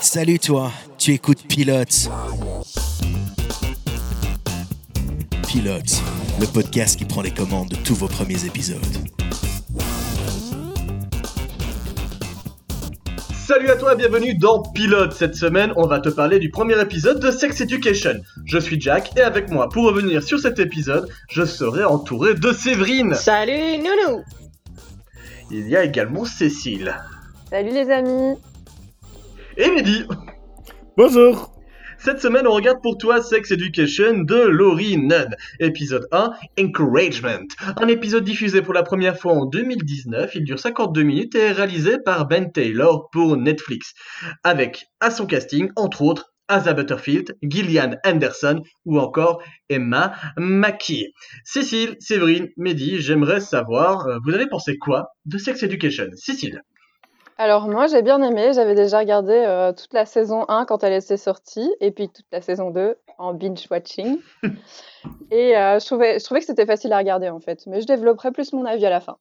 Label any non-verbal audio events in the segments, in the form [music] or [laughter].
Salut toi, tu écoutes Pilote. Pilote, le podcast qui prend les commandes de tous vos premiers épisodes. Salut à toi, bienvenue dans Pilote. Cette semaine, on va te parler du premier épisode de Sex Education. Je suis Jack et avec moi pour revenir sur cet épisode, je serai entouré de Séverine. Salut Nounou Il y a également Cécile. Salut les amis Et Mehdi. Bonjour Cette semaine, on regarde pour toi Sex Education de Laurie Nunn. Épisode 1, Encouragement. Un épisode diffusé pour la première fois en 2019. Il dure 52 minutes et est réalisé par Ben Taylor pour Netflix. Avec à son casting, entre autres, Asa Butterfield, Gillian Anderson ou encore Emma Mackey. Cécile, Séverine, Mehdi, j'aimerais savoir, euh, vous avez pensé quoi de Sex Education? Cécile Alors moi j'ai bien aimé, j'avais déjà regardé euh, toute la saison 1 quand elle était sortie et puis toute la saison 2 en binge watching. [laughs] et euh, je, trouvais, je trouvais que c'était facile à regarder en fait, mais je développerai plus mon avis à la fin.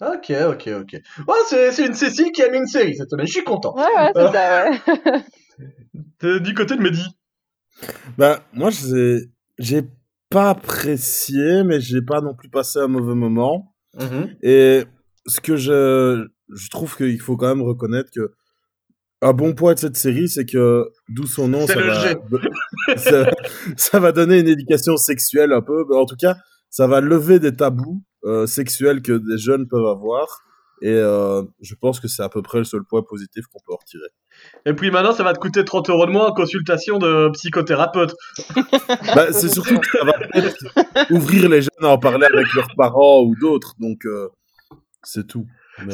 Ok, ok, ok. Ouais, c'est c'est une Cécile qui a mis une série cette semaine, je suis content. Ouais ouais c'est ça ouais. [laughs] T'es du côté de Mehdi. Bah, moi, j'ai j'ai pas apprécié, mais j'ai pas non plus passé un mauvais moment. Mhm. Et ce que je, je trouve qu'il faut quand même reconnaître que un bon point de cette série, c'est que d'où son nom, ça va, G. ça, ça va donner une éducation sexuelle un peu. Mais en tout cas, ça va lever des tabous euh, sexuels que des jeunes peuvent avoir. Et euh, je pense que c'est à peu près le seul point positif qu'on peut en retirer. Et puis maintenant, ça va te coûter 30 euros de moins en consultation de psychothérapeute. [laughs] Bah, c'est surtout que ça va ouvrir les jeunes à en parler avec leurs parents ou d'autres. Donc, euh, c'est tout. Mais-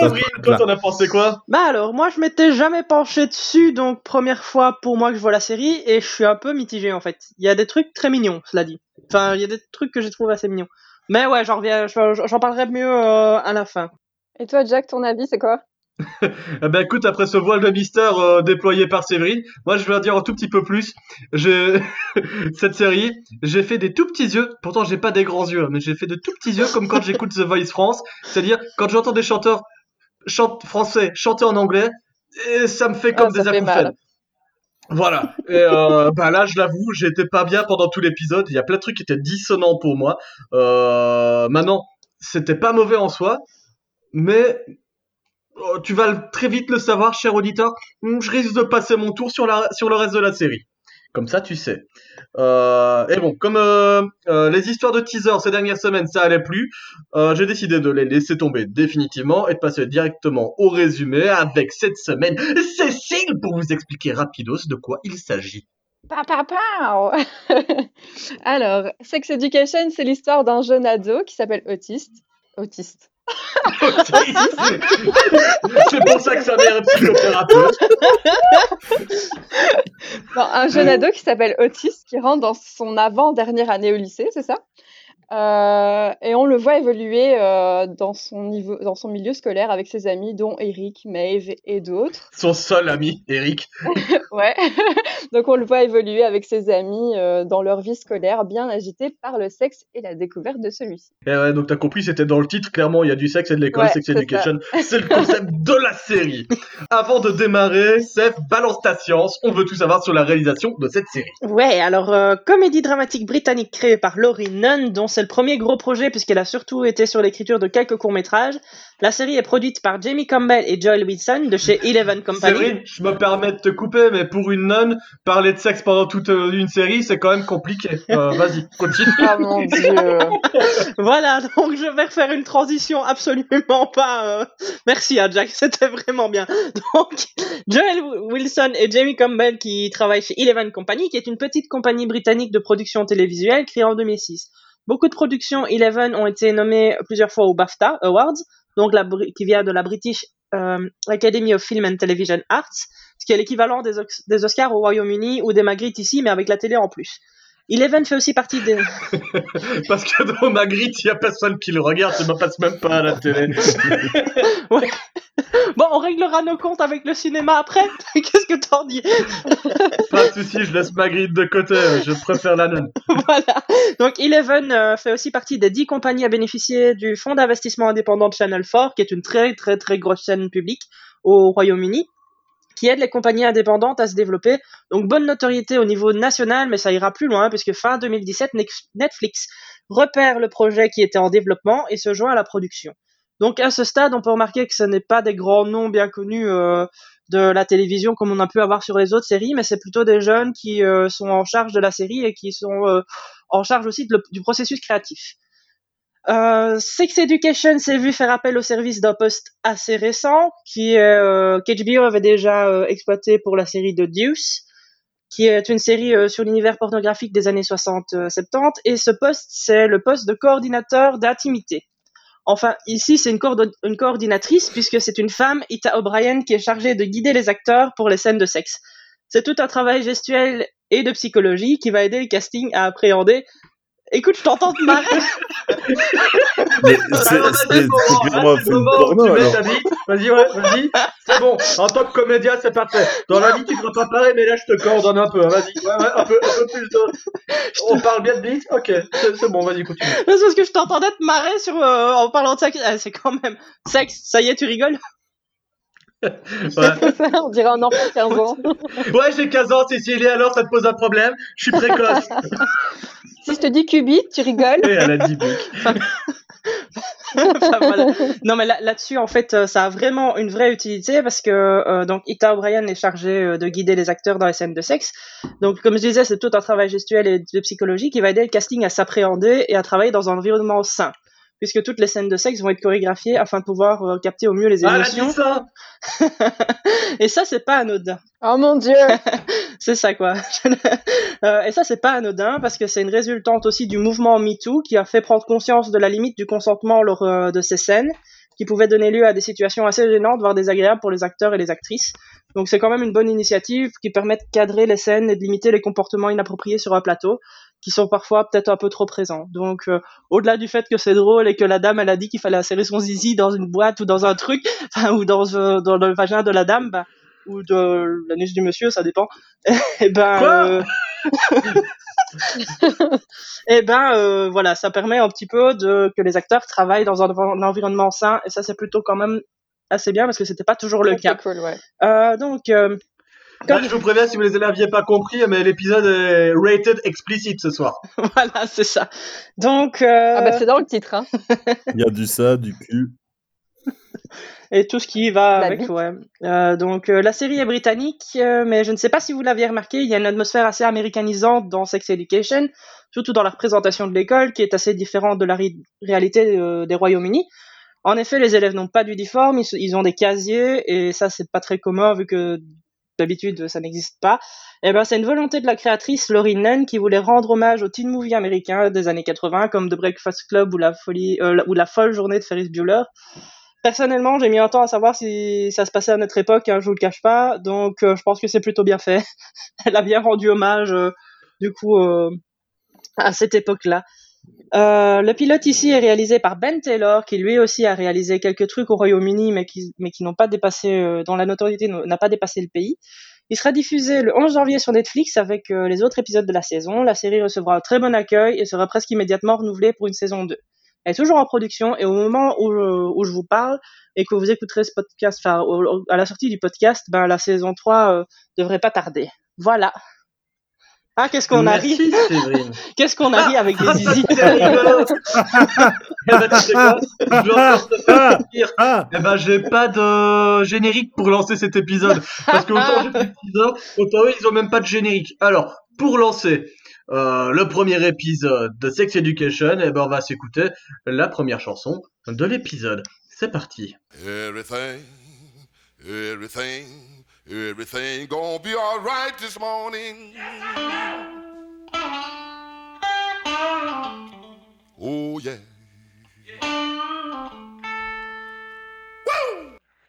Séverine, toi t'en as pensé quoi? Bah alors, moi je m'étais jamais penché dessus, donc première fois pour moi que je vois la série, et je suis un peu mitigé en fait. Il y a des trucs très mignons, cela dit. Enfin, il y a des trucs que j'ai trouvé assez mignons. Mais ouais, j'en reviens, j'en j'en parlerai mieux euh, à la fin. Et toi Jack, ton avis c'est quoi? [laughs] Eh ben écoute, après ce voile de mystère euh, déployé par Séverine, moi je vais en dire un tout petit peu plus. J'ai [laughs] cette série, j'ai fait des tout petits yeux. Pourtant j'ai pas des grands yeux, hein, mais j'ai fait de tout petits yeux comme quand j'écoute The Voice France. C'est-à-dire quand j'entends des chanteurs français chanter en anglais, et ça me fait comme Ah, ça des acouphènes. Voilà. Et euh, [laughs] bah là, je l'avoue, j'étais pas bien pendant tout l'épisode. Il y a plein de trucs qui étaient dissonants pour moi. Euh, maintenant, c'était pas mauvais en soi, mais oh, tu vas très vite le savoir, cher auditeur. Hmm, Je risque de passer mon tour sur, le reste de la série. Comme ça, tu sais. Euh, et bon, comme euh, euh, les histoires de teaser ces dernières semaines, ça allait plus, j'ai décidé de les laisser tomber définitivement et de passer directement au résumé avec cette semaine Cécile pour vous expliquer rapidos de quoi il s'agit. [laughs] Alors, Sex Education, c'est l'histoire d'un jeune ado qui s'appelle Autiste. Autiste. C'est pour ça que sa mère est psychothérapeute. Non, un jeune ado qui s'appelle Otis, qui rentre dans son avant-dernière année au lycée, c'est ça? Euh, Et on le voit évoluer euh, dans, son niveau, dans son milieu scolaire avec ses amis, dont Eric, Maeve et d'autres. Son seul ami, Eric. [laughs] Ouais. Donc on le voit évoluer avec ses amis euh, dans leur vie scolaire, bien agitée par le sexe et la découverte de celui-ci. Et ouais, donc t'as compris, c'était dans le titre, clairement, il y a du sexe et de l'école, Ouais, Sex c'est Education. C'est le concept [laughs] de la série. Avant de démarrer, Seth, balance ta science, on veut tout savoir sur la réalisation de cette série. Ouais, alors euh, comédie dramatique britannique créée par Laurie Nunn, dont c'est le premier gros projet puisqu'elle a surtout été sur l'écriture de quelques courts-métrages. La série est produite par Jamie Campbell et Joel Wilson de chez Eleven Company. Séverine, je me permets de te couper, mais pour une nonne, parler de sexe pendant toute euh, une série, c'est quand même compliqué. Euh, [laughs] Vas-y, continue. Oh mon dieu [laughs] Voilà, donc je vais refaire une transition absolument pas. euh, Merci à Jack, [laughs] c'était vraiment bien. Donc, Joel Wilson et Jamie Campbell qui travaillent chez Eleven Company, qui est une petite compagnie britannique de production télévisuelle créée en 2006. Beaucoup de productions Eleven ont été nommées plusieurs fois aux BAFTA Awards, donc qui vient de la British euh, Academy of Film and Television Arts, ce qui est l'équivalent des, des Oscars au Royaume-Uni ou des Magritte ici, mais avec la télé en plus. Eleven fait aussi partie des... [laughs] Parce que dans Magritte, il y a personne qui le regarde, ça me passe même pas à la télé. [laughs] Ouais. Bon, on réglera nos comptes avec le cinéma après. [laughs] Qu'est-ce que t'en dis? Pas de soucis, je laisse Magritte de côté, je préfère la nonne. Voilà. Donc Eleven euh, fait aussi partie des 10 compagnies à bénéficier du fonds d'investissement indépendant de Channel 4, qui est une très très très grosse chaîne publique au Royaume-Uni. Qui aide les compagnies indépendantes à se développer. Donc bonne notoriété au niveau national, mais ça ira plus loin puisque fin 2017, Netflix repère le projet qui était en développement et se joint à la production. Donc à ce stade, on peut remarquer que ce n'est pas des grands noms bien connus euh, de la télévision comme on a pu avoir sur les autres séries, mais c'est plutôt des jeunes qui euh, sont en charge de la série et qui sont euh, en charge aussi du processus créatif. Euh, Sex Education s'est vu faire appel au service d'un poste assez récent qui euh, avait déjà euh, exploité pour la série de Deuce, qui est une série euh, sur l'univers pornographique des années 60-70, et ce poste c'est le poste de coordinateur d'intimité. Enfin, ici c'est une, une coordinatrice puisque c'est une femme, Ita O'Brien, qui est chargée de guider les acteurs pour les scènes de sexe. C'est tout un travail gestuel et de psychologie qui va aider le casting à appréhender Écoute, je t'entends te marrer. [laughs] Mais c'est un film porno, alors. Vas-y, ouais, vas-y. C'est bon. En tant que comédien, c'est parfait. Dans la vie, tu feras pas pareil, mais là, je te coordonne un peu. Hein. Vas-y, ouais, ouais, un peu, un peu plus de... On parle bien de bite Ok, c'est bon, vas-y, continue. C'est parce que je t'entendais te marrer sur, euh, en parlant de sexe. Ah, c'est quand même sexe. Ça y est, tu rigoles? [laughs] Ouais. ça, on dirait un enfant de 15 ans. [laughs] ouais, j'ai 15 ans, Cécilie, alors ça te pose un problème? Je suis précoce. [laughs] si je te dis qubit, tu rigoles? Et elle a dit Non, mais là-dessus, en fait, euh, ça a vraiment une vraie utilité parce que euh, donc Ita O'Brien est chargée euh, de guider les acteurs dans les scènes de sexe. Donc, comme je disais, c'est tout un travail gestuel et de psychologie qui va aider le casting à s'appréhender et à travailler dans un environnement sain puisque toutes les scènes de sexe vont être chorégraphiées afin de pouvoir euh, capter au mieux les ah, émotions. ça [laughs] et ça, c'est pas anodin. Oh mon dieu [laughs] C'est ça, quoi. [laughs] Euh, et ça, c'est pas anodin, parce que c'est une résultante aussi du mouvement MeToo qui a fait prendre conscience de la limite du consentement lors euh, de ces scènes, qui pouvait donner lieu à des situations assez gênantes, voire désagréables pour les acteurs et les actrices. Donc c'est quand même une bonne initiative qui permet de cadrer les scènes et de limiter les comportements inappropriés sur un plateau qui sont parfois peut-être un peu trop présents. Donc, euh, au-delà du fait que c'est drôle et que la dame, elle a dit qu'il fallait insérer son zizi dans une boîte ou dans un truc, [laughs] ou dans, euh, dans le vagin de la dame, bah, ou de l'anus du monsieur, ça dépend. [laughs] et [laughs] eh ben, euh, et eh ben, voilà, ça permet un petit peu de que les acteurs travaillent dans un, environnement sain, et ça, c'est plutôt quand même assez bien parce que c'était pas toujours le cas. Cool, ouais. donc je vous préviens, si vous les l'aviez pas compris, mais l'épisode est rated explicit ce soir. [laughs] voilà, c'est ça. Donc. Euh... Ah bah c'est dans le titre. Hein. [laughs] Il y a du ça, du cul. Et tout ce qui va avec, ouais. Euh, donc euh, la série est britannique, euh, mais je ne sais pas si vous l'aviez remarqué, il y a une atmosphère assez américanisante dans Sex Education, surtout dans la représentation de l'école, qui est assez différente de la réalité des Royaumes-Unis. En effet, les élèves n'ont pas d'uniforme, ils, ils, ont des casiers, et ça c'est pas très commun vu que d'habitude ça n'existe pas. Eh ben c'est une volonté de la créatrice Laurie Nunn qui voulait rendre hommage aux teen movies américains des années 80 comme The Breakfast Club ou la folie euh, ou la folle journée de Ferris Bueller. Personnellement, j'ai mis un temps à savoir si ça se passait à notre époque, hein, je vous le cache pas, donc euh, je pense que c'est plutôt bien fait. [laughs] Elle a bien rendu hommage euh, du coup à cette époque-là. Euh, le pilote ici est réalisé par Ben Taylor, qui lui aussi a réalisé quelques trucs au Royaume-Uni, mais qui, n'ont pas dépassé, euh, dont la notoriété n'a pas dépassé le pays. Il sera diffusé le 11 janvier sur Netflix avec euh, les autres épisodes de la saison. La série recevra un très bon accueil et sera presque immédiatement renouvelée pour une saison 2. Elle est toujours en production et au moment où, où je vous parle et que vous écouterez ce podcast, enfin à la sortie du podcast, ben la saison 3 devrait pas tarder. Voilà. Ah, qu'est-ce qu'on a ri [laughs] Qu'est-ce qu'on a ri avec les zizi [laughs] Eh ben, tu sais quoi Je Eh ben, j'ai pas de générique pour lancer cet épisode. Parce que autant j'ai d'épisodes, autant eux, ils ont même pas de générique. Alors, pour lancer euh, le premier épisode de Sex Education, eh ben, on va s'écouter la première chanson de l'épisode. C'est parti. Everything, everything. Everything gonna be alright this morning. Oh yeah.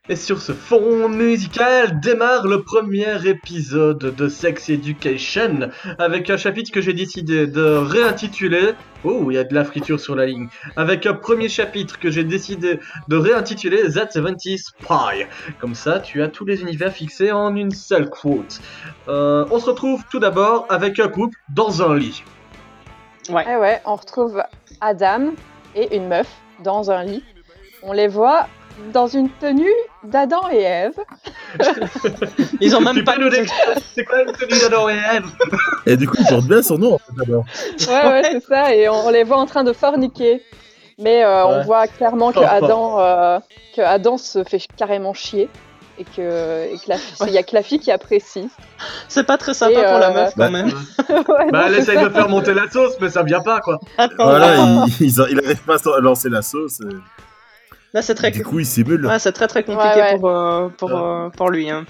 Et sur ce fond musical démarre le premier épisode de Sex Education avec un chapitre que j'ai décidé de réintituler. Oh, il y a de la friture sur la ligne. Avec un premier chapitre que j'ai décidé de réintituler That 70 Spy. Comme ça, tu as tous les univers fixés en une seule quote. Euh, on se retrouve tout d'abord avec un couple dans un lit. Ouais. Eh ouais, on retrouve Adam et une meuf dans un lit. On les voit dans une tenue d'Adam et Ève. [laughs] Ils ont même Tu pas. nous c'est quoi une tenue d'Adam et Ève? Et du coup, il porte bien son nom, en fait, d'abord. Ouais, ouais, c'est ça. Et on, on les voit en train de forniquer. Mais euh, on voit clairement que Adam, euh, que Adam se fait carrément chier. Et que, et que la fille, il y a que la fille qui apprécie. C'est pas très sympa Et, pour la euh, meuf bah, quand même. [laughs] Ouais, Bah, elle essaye de faire monter la sauce, mais ça vient pas, quoi. Non, Voilà, [laughs] là, il, il, il arrive pas à lancer la sauce. et là, c'est très, du coup, il simule. ouais, c'est très très compliqué Ouais, ouais. pour euh, pour euh, pour lui. Hein.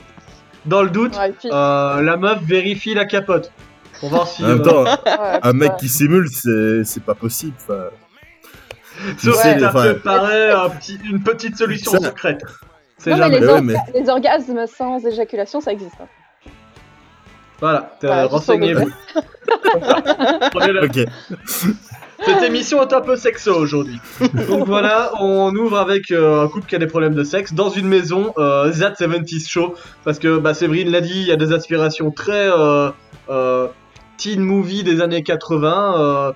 Dans le doute, Ouais, et puis- euh, la meuf vérifie la capote. Pour voir si. En même euh, temps, ouais, un mec ouais. qui simule, c'est c'est pas possible. [laughs] un petit- une petite solution Ça- secrète. Non, jamais. les, Mais ouais, orga- les orgasmes sans éjaculation, ça existe. hein. Voilà, pour renseignez-vous. [laughs] Ok. [laughs] Cette émission est un peu sexo aujourd'hui. [laughs] Donc voilà, on ouvre avec euh, un couple qui a des problèmes de sexe dans une maison, euh, That 70s Show, parce que bah, Séverine l'a dit, il y a des aspirations très euh, euh, teen movie des années 80. euh,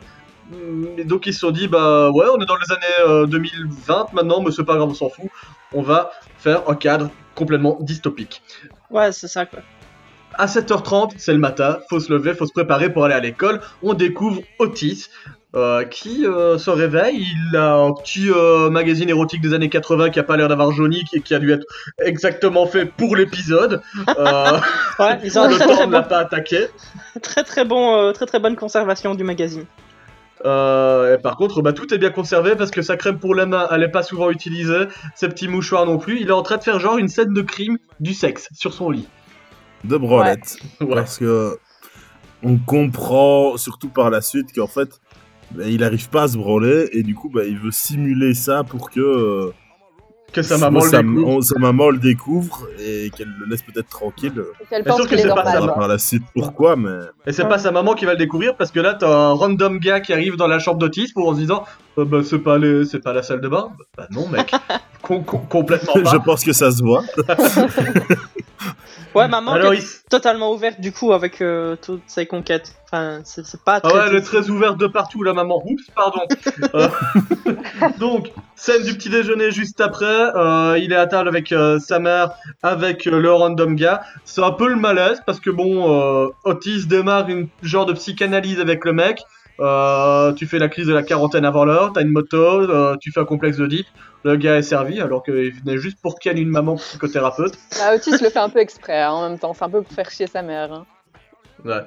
et donc ils se sont dit, bah ouais, on est dans les années euh, 2020 maintenant, mais c'est pas grave, on s'en fout. On va faire un cadre complètement dystopique. Ouais, c'est ça quoi. À 7h30, c'est le matin, faut se lever, faut se préparer pour aller à l'école. On découvre Otis, euh, qui euh, se réveille. Il a un petit euh, magazine érotique des années 80 qui a pas l'air d'avoir jauni, qui, qui a dû être exactement fait pour l'épisode. Euh, [laughs] Ouais, ils ont un le temps ne l'a bon, pas attaqué. très très bon, euh, très très bonne conservation du magazine. Euh, et par contre, bah, tout est bien conservé parce que sa crème pour la main, elle est pas souvent utilisée. Ses petits mouchoirs non plus. Il est en train de faire genre une scène de crime du sexe sur son lit. De branlette. Ouais. Parce que on comprend, surtout par la suite, qu'en fait, bah, il arrive pas à se branler et du coup, bah, il veut simuler ça pour que euh, Que sa maman le sa, découvre. on- sa maman le découvre et qu'elle le laisse peut-être tranquille. Et qu'elle pense sûr que c'est pas ça, normal. verra par la suite pourquoi, mais Et c'est Ouais. pas sa maman qui va le découvrir parce que là t'as un random gars qui arrive dans la chambre d'Otis pour en se disant Euh, bah c'est pas les... c'est pas la salle de bain. Bah non mec, [laughs] Com- com- complètement [laughs] je pas. pense que ça se voit. [laughs] Ouais, maman Alors il... est totalement ouverte du coup avec euh, toutes ses conquêtes. Enfin, c'est pas ah très. ouais, elle est très ouverte de partout la maman. Oups pardon. [laughs] Euh, [laughs] Donc scène du petit déjeuner juste après. euh, il est à table avec euh, sa mère, avec euh, le random gars. C'est un peu le malaise parce que bon, euh, Otis démarre une genre de psychanalyse avec le mec. Euh, tu fais la crise de la quarantaine avant l'heure, t'as une moto, euh, tu fais un complexe de deep, le gars est servi alors qu'il venait juste pour ken une maman psychothérapeute. Bah, Otis le fait un peu exprès hein, en même temps. C'est un peu pour faire chier sa mère. hein. Ouais.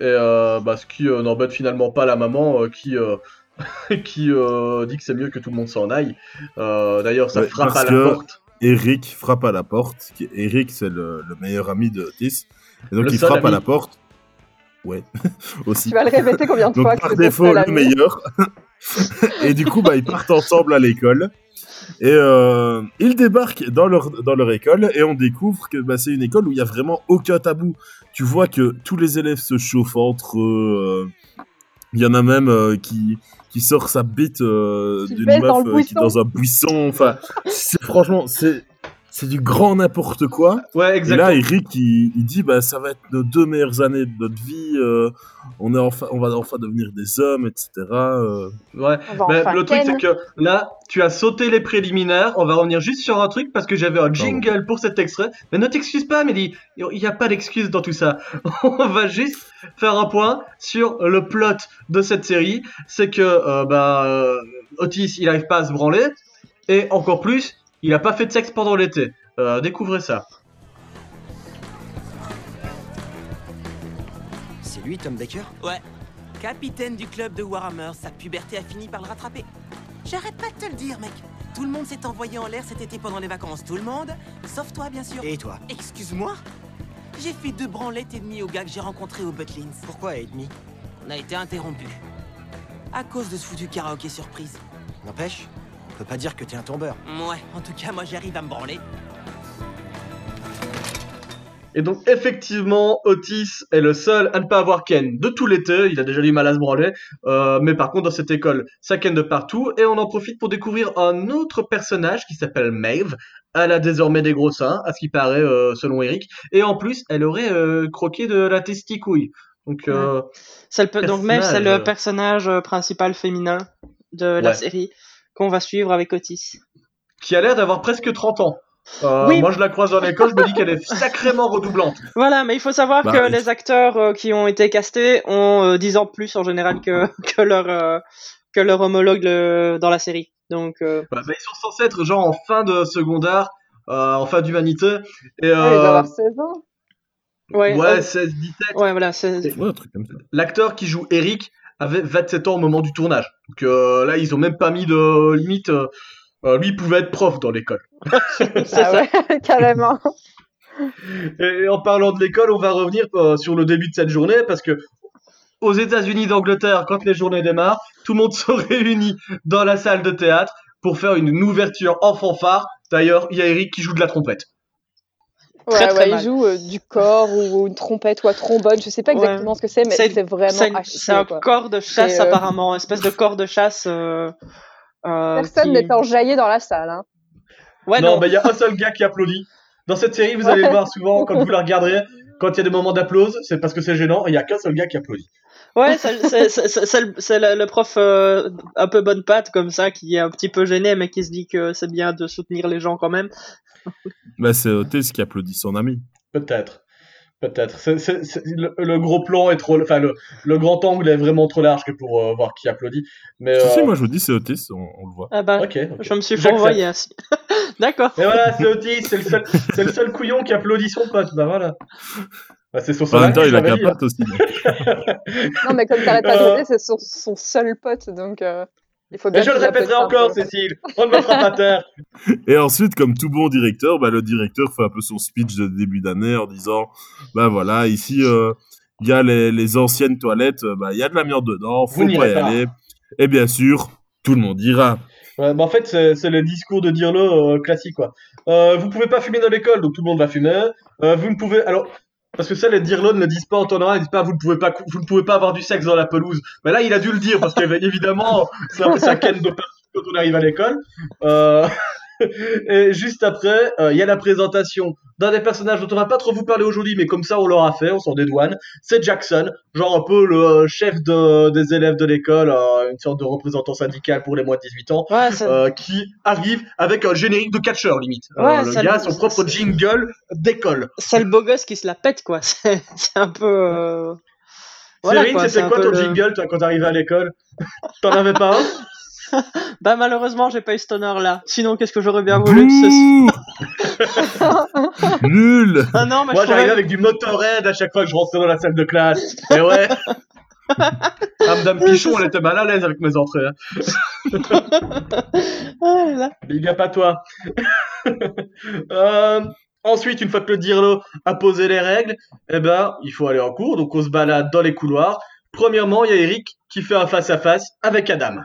Et euh, bah, ce qui euh, n'embête finalement pas la maman euh, qui, euh, [laughs] qui euh, dit que c'est mieux que tout le monde s'en aille. Euh, D'ailleurs, ça Ouais, frappe à la que- porte. Eric frappe à la porte. Eric, c'est le, le meilleur ami de Otis. Et donc, Le il frappe à la porte. Ouais, [laughs] aussi. Tu vas le répéter combien de Donc, fois par défaut, le meilleur. [laughs] et du coup, bah, ils partent ensemble à l'école. Et euh, ils débarquent dans leur, dans leur école et on découvre que bah, c'est une école où il y a vraiment aucun tabou. Tu vois que tous les élèves se chauffent entre eux. euh, Il y en a même euh, qui, qui sort sa bite d'une meuf dans qui est dans un buisson. Enfin, franchement, c'est c'est du grand n'importe quoi. Ouais, Et exactement. là, Eric, il, il dit, bah, ça va être nos deux meilleures années de notre vie. euh, on est enfin, on va enfin devenir des hommes, etc. euh. Ouais. Mais enfin le truc, c'est que là, tu as sauté les préliminaires. On va revenir juste sur un truc parce que j'avais un jingle pour cet extrait. Mais ne t'excuse pas, Amélie. Il n'y a pas d'excuse dans tout ça. [laughs] On va juste faire un point sur le plot de cette série. C'est que euh, bah, euh, Otis, il n'arrive pas à se branler. Et encore plus, il n'a pas fait de sexe pendant l'été. Euh, découvrez ça. C'est lui, Tom Baker? Ouais. Capitaine du club de Warhammer, sa puberté a fini par le rattraper. J'arrête pas de te le dire, mec. Tout le monde s'est envoyé en l'air cet été pendant les vacances. Tout le monde, sauf toi, bien sûr. Et toi? Excuse-moi? J'ai fait deux branlettes et demie au gars que j'ai rencontré au Butlins. Pourquoi et demi On a été interrompus. À cause de ce foutu karaoké surprise. N'empêche, peut pas dire que t'es un tombeur. Ouais, en tout cas, moi j'arrive à me branler. Et donc effectivement, Otis est le seul à ne pas avoir Ken de tout l'été. Il a déjà du mal à se branler, Euh, mais par contre dans cette école, ça Ken de partout. Et on en profite pour découvrir un autre personnage qui s'appelle Maeve. Elle a désormais des gros seins, à ce qui paraît euh, selon Eric. Et en plus, elle aurait euh, croqué de la testicouille. Donc euh, C'est le pe- donc même c'est le Personnage. principal féminin de la Ouais. série qu'on va suivre avec Otis. qui a l'air d'avoir presque 30 ans. Euh, Oui. Moi, je la croise dans l'école, je me dis qu'elle est sacrément redoublante. [laughs] Voilà, mais il faut savoir Bah, que oui. les acteurs euh, qui ont été castés ont euh, 10 ans de plus en général que, [laughs] que leur euh, que leur homologue le- dans la série. Donc euh, Bah, bah, ils sont censés être genre en fin de secondaire, euh, en fin d'humanité. Et Ouais, il doit avoir 16 ans. ouais, ouais, euh, 16, 17. ouais, voilà, c'est Ouais, un truc comme ça. L'acteur qui joue Eric avait 27 ans au moment du tournage. Donc euh, là, ils ont même pas mis de limite. euh, euh, lui, il pouvait être prof dans l'école. [laughs] c'est Ah ça. ouais, [laughs] carrément. Et en parlant de l'école, on va revenir euh, sur le début de cette journée parce que aux États-Unis d'Angleterre, quand les journées démarrent, tout le monde [laughs] se réunit dans la salle de théâtre pour faire une ouverture en fanfare. D'ailleurs, il y a Eric qui joue de la trompette. Très, Ouais, très ouais, mal. il joue euh, du corps ou une trompette ou un trombone, je sais pas Ouais. exactement ce que c'est, mais C'est- vraiment C'est un quoi. corps de chasse euh, apparemment, espèce de corps de chasse. euh, euh, Personne qui- n'est enjaillé dans la salle. Hein. Ouais, non, il y a un seul gars qui applaudit. Dans cette série, vous allez le voir souvent quand vous la regarderez. [laughs] Quand il y a des moments d'applause, c'est parce que c'est gênant. et Il y a qu'un seul gars qui applaudit. Ouais, c'est le, le- prof euh, un peu bonne patte comme ça qui est un petit peu gêné mais qui se dit que c'est bien de soutenir les gens quand même. [laughs] Bah, c'est Otis qui applaudit son ami. Peut-être. Peut-être. Le, le gros plan est trop. Enfin, le, le grand angle est vraiment trop large que pour euh, voir qui applaudit. Mais. Si, si, euh, moi je vous dis, c'est Otis, on, on le voit. Ah bah, Ok. ok. je me suis fourvoyé ainsi. [laughs] D'accord. Et voilà, c'est Otis, c'est le seul, c'est le seul couillon qui applaudit son pote. Bah voilà. Bah, c'est son En même temps, il a qu'un dit, hein. pote aussi. [laughs] Non, mais comme t'arrêtes pas de dire, c'est son, son seul pote, donc euh, il faut bien Et je le répéterai encore. Cécile. On ne me fera pas taire. Et ensuite, comme tout bon directeur, bah, le directeur fait un peu son speech de début d'année en disant, bah voilà, ici, euh, il y a les, les anciennes toilettes, euh, bah, il y a de l'amiante dedans, Vous faut pas y pas. aller. Et bien sûr, tout le monde ira. Ouais, bah en fait, c'est le discours de dire-le euh, classique, quoi. Euh, vous pouvez pas fumer dans l'école, donc tout le monde va fumer. Euh, vous ne pouvez, alors, parce que ça, les dire-le ne disent pas en normal, ils disent pas, vous ne pouvez pas, vous ne pouvez pas avoir du sexe dans la pelouse. Mais là, il a dû le dire, parce qu'évidemment, ça, ça ken de partout quand on arrive à l'école. Euh, [laughs] et juste après, euh, il y a la présentation d'un des personnages dont on va pas trop vous parler aujourd'hui, mais comme ça, on l'aura fait, on s'en dédouane. C'est Jackson, genre un peu le euh, chef de, des élèves de l'école, euh, une sorte de représentant syndical pour les moins de 18 ans Ouais, ça- euh, qui arrive avec un générique de catcheur limite. Ouais, le gars son propre jingle d'école. c'est le beau gosse qui se la pète quoi. [laughs] C'est un peu. Voilà, Cyril, c'était quoi ton le- jingle toi, quand t'arrivais à l'école? T'en avais pas un? [laughs] [laughs] Bah malheureusement j'ai pas eu cet honneur là. Sinon qu'est-ce que j'aurais bien voulu que ce Bouh [laughs] [laughs] Nul Ah non mais Moi je j'arrivais trouvais... avec du Motorhead à chaque fois que je rentrais dans la salle de classe. Et ouais Ah, Madame Pichon, elle était mal à l'aise avec mes entrées. hein. Ah là là. Big up à toi. Euh, ensuite, une fois que le dirlo a posé les règles, eh ben, il faut aller en cours. Donc, on se balade dans les couloirs. Premièrement, il y a Eric qui fait un face-à-face avec Adam.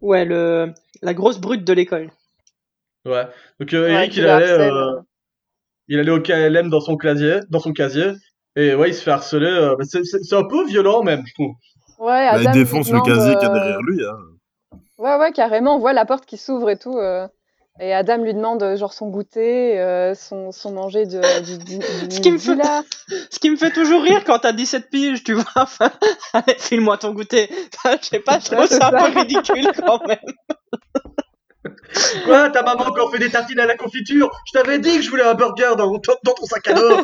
Ouais le la grosse brute de l'école. Ouais. Donc, euh, Eric, il allait, euh, il allait au KLM dans son casier, dans son casier. Et ouais, il se fait harceler. euh, c'est- un peu violent, même, je trouve. Ouais, Bah, Adam Il défonce le casier qu'il y a derrière lui. Hein. Ouais, ouais, carrément, on voit la porte qui s'ouvre et tout. Et Adam lui demande euh, genre son goûter, euh, son, son manger de, du, du, du [laughs] Ce qui me fait- midi, là. [laughs] Ce qui me fait toujours rire quand t'as 17 piges, tu vois. Enfin, [laughs] allez, file-moi ton goûter. Enfin, je sais pas, je trouve ça un peu ridicule quand même. Quoi, ta maman encore fait des tartines à la confiture? Je t'avais dit que je voulais un burger dans, ton- dans ton sac à dos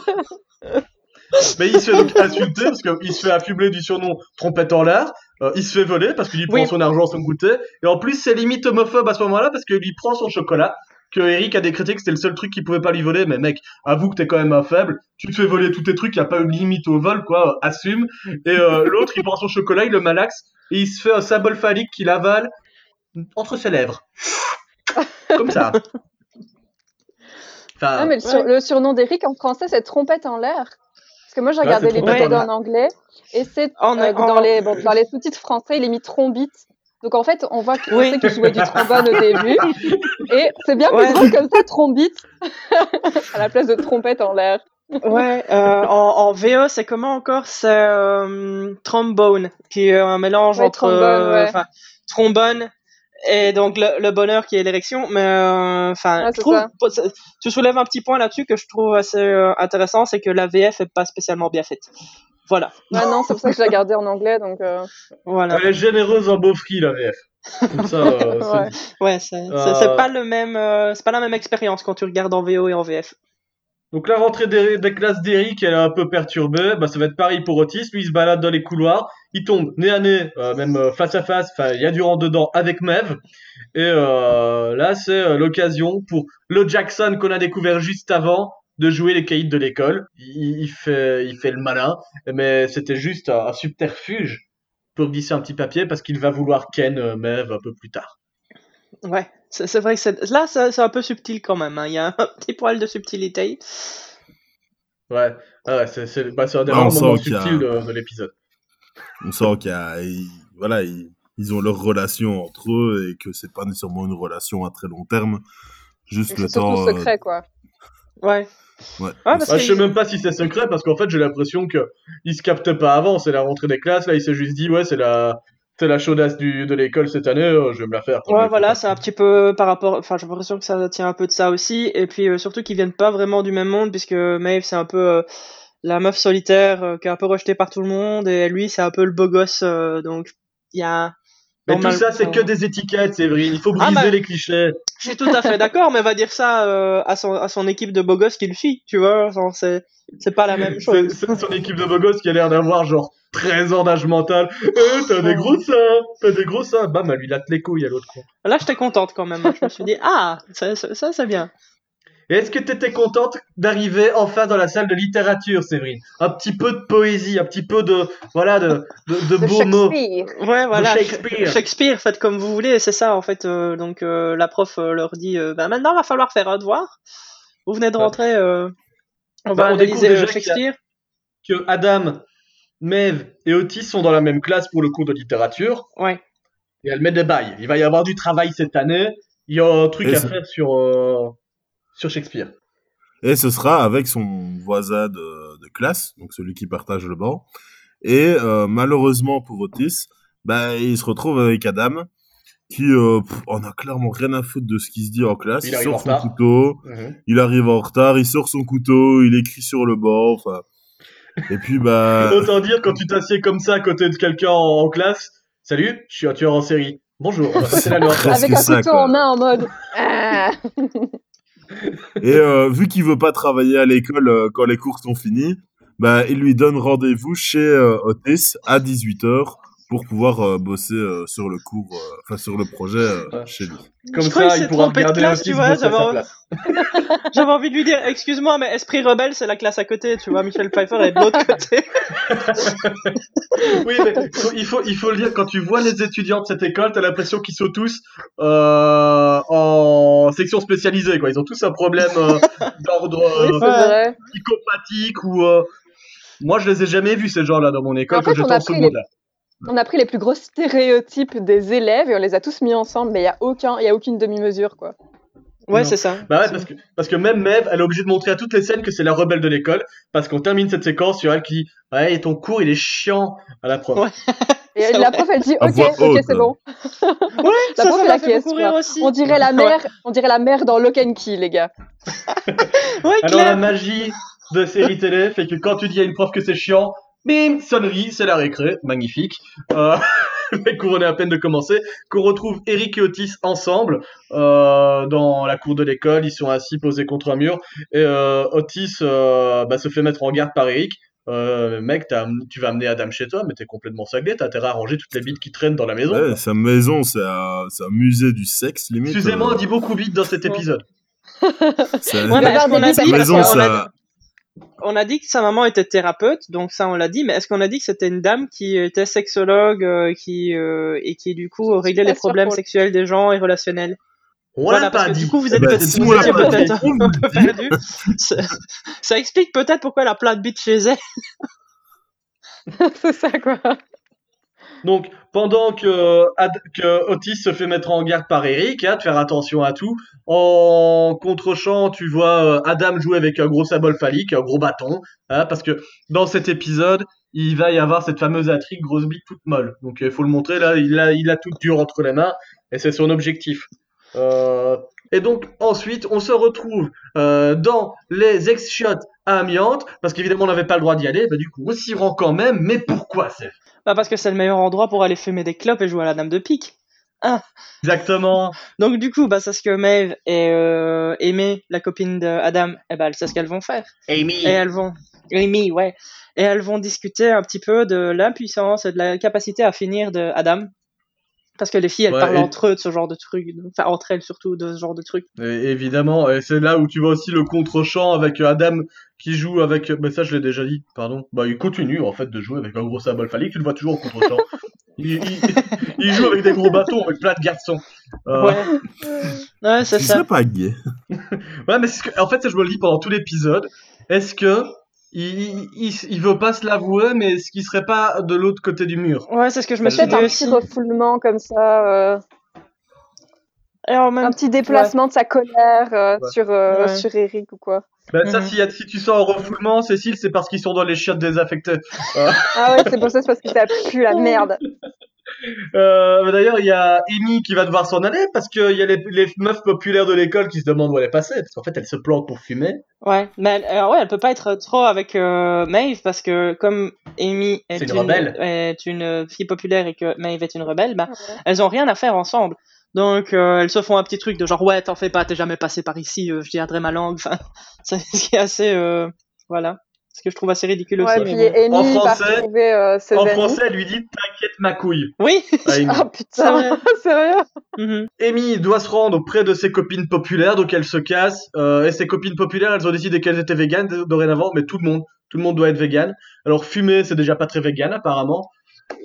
Mais il se fait donc insulter parce qu'il se fait affubler du surnom trompette en l'air. Euh, il se fait voler parce qu'il lui prend son argent, son goûter. Et en plus, c'est limite homophobe à ce moment-là parce qu'il lui prend son chocolat. Que Eric a décrété que c'était le seul truc qu'il pouvait pas lui voler. Mais mec, avoue que t'es quand même un faible. Tu te fais voler tous tes trucs, y a pas une limite au vol, quoi. Assume. Et euh, [laughs] l'autre, il prend son chocolat, il le malaxe. Et il se fait un symbole phallique qu'il avale entre ses lèvres. Comme ça. [laughs] Enfin, Ah, mais le, sur- ouais. le surnom d'Eric en français, c'est trompette en l'air. Parce que moi, j'ai regardé trompette l'épisode en anglais et c'est En- euh, en- dans, les, bon, dans les sous-titres français, il est mis trombite. Donc en fait, on voit qu'il Oui. jouait du trombone au début. [laughs] Et c'est bien plus Ouais. drôle comme ça, trombite, [laughs] à la place de trompette en l'air. Ouais, euh, en, en VE, c'est comment encore? C'est euh, trombone, qui est un mélange Ouais, entre trombone, euh, ouais. enfin, trombone et donc le, le bonheur qui est l'érection. Mais euh, enfin, ça. tu soulèves un petit point là-dessus que je trouve assez euh, intéressant, c'est que la VF est pas spécialement bien faite. Voilà. Ouais, non, c'est pour ça que je l'ai gardé en anglais, donc. euh, Voilà. Elle est généreuse en beaufry, la VF. Comme ça, euh, [laughs] c'est Ouais. Ouais, c'est Euh, pas le même, euh, c'est pas la même expérience quand tu regardes en VO et en VF. Donc la rentrée des, classes d'Eric, elle est un peu perturbée. Bah, ça va être pareil pour Otis. Lui, il se balade dans les couloirs. Il tombe nez à nez, euh, même euh, face à face. Enfin, il y a du rentre dedans avec Mev. Et euh, là, c'est l'occasion pour le Jackson qu'on a découvert juste avant de jouer les caïds de l'école. Il, fait, il fait le malin, mais c'était juste un, un subterfuge pour glisser un petit papier parce qu'il va vouloir Ken Mev un peu plus tard. Ouais, c'est c'est vrai que c'est- là, c'est c'est un peu subtil quand même. hein. Il y a un [laughs] petit poil de subtilité. Ouais, ah ouais, c'est c'est- bah, c'est un des rares moments a- subtils de, de l'épisode. On sent qu'il y a, voilà, ils, ils ont leur relation entre eux et que c'est pas nécessairement une relation à très long terme. Juste le C'est temps. euh, secret, quoi. Ouais. ouais. parce Bah, que je sais il- même pas si c'est secret parce qu'en fait j'ai l'impression que il se capte pas avant, c'est la rentrée des classes, là il s'est juste dit ouais c'est la c'est la chaudasse du, de l'école cette année, euh, je vais me la faire. Ouais, voilà, c'est un petit peu par rapport. Enfin, j'ai l'impression que ça tient un peu de ça aussi. Et puis euh, surtout qu'ils viennent pas vraiment du même monde, puisque Maeve, c'est un peu euh, la meuf solitaire euh, qui est un peu rejetée par tout le monde, et lui, c'est un peu le beau gosse. euh, donc, il y a. Mais tout ça c'est que des étiquettes, Séverine, il faut Ah, briser bah- les clichés. Je suis tout à fait d'accord, mais va dire ça euh, à, son, à son équipe de beaux gosses qui le suit, tu vois. C'est c'est pas la même chose. c'est son équipe de beaux gosses qui a l'air d'avoir genre 13 ans d'âge mental. Eh, t'as des gros seins, t'as des gros seins. Bam, elle lui latte les couilles à l'autre con. Là, j'étais contente quand même. hein. Je me suis dit, ah, ça, ça, ça, c'est bien. Et est-ce que t'étais contente d'arriver enfin dans la salle de littérature, Séverine? Un petit peu de poésie, un petit peu de voilà de, de, de De beaux mots. Shakespeare. Ouais, voilà. Shakespeare. Shakespeare, faites comme vous voulez, c'est ça en fait. euh, donc euh, la prof euh, leur dit, euh, bah, maintenant va falloir faire un devoir. Vous venez de rentrer, euh, on Bah, va on analyser a- Shakespeare. que Adam, Mev et Otis sont dans la même classe pour le cours de littérature Ouais. et elle met des bails. Il va y avoir du travail cette année. Il y a un truc Et à faire sur euh, sur Shakespeare. Et ce sera avec son voisin de, de classe, donc celui qui partage le banc. Et euh, malheureusement pour Otis, bah, il se retrouve avec Adam, qui euh, pff, a clairement rien à foutre de ce qui se dit en classe. Il Il, arrive en sort son retard. couteau, il arrive en retard, il sort son couteau, il écrit sur le banc, enfin. Et puis bah, [laughs] Autant dire quand tu t'assieds comme ça à côté de quelqu'un en, en classe. Salut, je suis un tueur en série. Bonjour, [laughs] passer la. Presque Avec un ça, couteau quoi. en main en mode. [laughs] Et euh, vu qu'il veut pas travailler à l'école euh, quand les cours sont finis, bah, il lui donne rendez-vous chez euh, Otis à 18h pour pouvoir euh, bosser euh, sur le cours, euh, enfin sur le projet euh, Ouais. chez lui. Comme Je ça, il pourra regarder classe, tu vois, j'avais sa envie- place. [laughs] J'avais envie de lui dire, excuse-moi, mais Esprit Rebelle, c'est la classe à côté, tu vois. Michel Pfeiffer est de l'autre côté. [laughs] Oui, mais faut- il faut, il faut le dire, quand tu vois les étudiants de cette école, t'as l'impression qu'ils sont tous euh, en section spécialisée, quoi. Ils ont tous un problème euh, d'ordre euh, psychopathique ou... euh, Moi, je les ai jamais vus, ces gens-là, dans mon école, En quand fait, on j'étais en secondaire. On a pris les plus gros stéréotypes des élèves et on les a tous mis ensemble, mais il n'y a, aucun, il y a aucune demi-mesure, quoi. Ouais, c'est ça. Bah ouais, parce que, parce que même Mev, elle est obligée de montrer à toutes les scènes que c'est la rebelle de l'école, parce qu'on termine cette séquence sur elle qui dit « Ouais, et ton cours, il est chiant » à la prof. Ouais. Et [laughs] la vrai. prof, elle dit Ok, ok, c'est bon. Ouais, [laughs] La ça, prof, ça elle fait rire aussi. On dirait la Ouais. mère, on dirait la mère dans Lock and Key, les gars. [laughs] Ouais, Alors la magie de série télé fait que quand tu dis à une prof que c'est chiant, bim, sonnerie, c'est la récré, magnifique. Euh, cours on est à peine de commencer, qu'on retrouve Eric et Otis ensemble euh, dans la cour de l'école, ils sont assis posés contre un mur et euh, Otis euh, bah, se fait mettre en garde par Eric. Euh, mec, tu vas amener Adam chez toi, mais t'es complètement cinglé, t'as intérêt à ranger toutes les bites qui traînent dans la maison. Ouais, sa maison, c'est un, c'est un musée du sexe, limite. Excusez-moi, on dit beaucoup vite dans cet épisode. c'est- [laughs] Ouais, mais est-ce qu'on a dit, maison, on, ça- a, on a dit que sa maman était thérapeute, donc ça on l'a dit, mais est-ce qu'on a dit que c'était une dame qui était sexologue euh, qui, euh, et qui du coup réglait les sûre problème qu'on- sexuels des gens et relationnels On Voilà, parce pas que dit. du coup vous Eh êtes ben, peut-être si on [laughs] un peu perdu. Ça, ça explique peut-être pourquoi elle a plein de bits chez elle. [laughs] c'est ça, quoi. Donc, pendant que, Ad- que Otis se fait mettre en garde par Eric, hein, de faire attention à tout, en contre-champ, tu vois euh, Adam jouer avec un gros symbole phallique, un gros bâton, hein, parce que dans cet épisode, il va y avoir cette fameuse intrigue grosse bite toute molle. Donc, il faut le montrer, là, il a, il a tout dur entre les mains, et c'est son objectif. Euh, Et donc ensuite, on se retrouve euh, dans les ex-shots à amiante, parce qu'évidemment on n'avait pas le droit d'y aller, bah du coup on s'y rend quand même, mais pourquoi c'est Bah parce que c'est le meilleur endroit pour aller fumer des clopes et jouer à la dame de pique. Exactement. [laughs] Donc du coup, bah c'est ce que Maeve et euh, Aimée, la copine de Adam, eh ben, c'est ce qu'elles vont faire. Amy. Et elles vont, Amy, ouais, et elles vont discuter un petit peu de l'impuissance et de la capacité à finir de Adam. Parce que les filles, elles Ouais, parlent et- entre eux de ce genre de trucs, enfin entre elles surtout de ce genre de trucs. Et évidemment, et c'est là où tu vois aussi le contre-champ avec euh, Adam qui joue avec. Mais ça, je l'ai déjà dit, pardon. Bah, il continue en fait de jouer avec un gros symbole phallique, tu le vois toujours au contre-champ. [laughs] il, il- il joue avec des gros bâtons, avec plein de garçons. Euh, Ouais, ouais, c'est Ce ça. serait pas gay. Ouais, mais c'est ce que- en fait, ça, je me le dis pendant tout l'épisode. Est-ce que il, il, il- il veut pas se l'avouer, mais est-ce qu'il serait pas de l'autre côté du mur Ouais, c'est ce que je me suis Peut-être un petit refoulement comme ça, euh, Et en même un petit déplacement de sa colère euh, Ouais. sur, euh, Ouais. sur Eric ou quoi. Ben, ça, Mhm. si, y a- si tu sens un refoulement, Cécile, c'est parce qu'ils sont dans les chiottes désaffectées. Ah ouais, c'est pour ça, c'est parce que ça pue la merde. [laughs] Euh, D'ailleurs, il y a Amy qui va devoir s'en aller parce qu'il y a les, les meufs populaires de l'école qui se demandent où elle est passée. Parce qu'en fait, elle se plante pour fumer. Ouais, mais elle, alors ouais, elle peut pas être trop avec euh, Maeve parce que comme Amy est, une rebelle. est une fille populaire et que Maeve est une rebelle, bah elles ont rien à faire ensemble. Donc euh, elles se font un petit truc de genre ouais t'en fais pas t'es jamais passé par ici euh, je tiendrai ma langue enfin [laughs] c'est ce qui est assez euh, voilà ce que je trouve assez ridicule Ouais, aussi puis mais. Amy En français- retrouver euh, ses En amis. français, elle lui dit T'inquiète, ma couille. oui. Ah C'est putain, [laughs] sérieux Mhm. Amy doit se rendre auprès de ses copines populaires, donc elle se casse. euh, et ses copines populaires, elles ont décidé qu'elles étaient véganes dorénavant, mais tout le monde, tout le monde doit être vegan. Alors fumer, c'est déjà pas très vegan apparemment,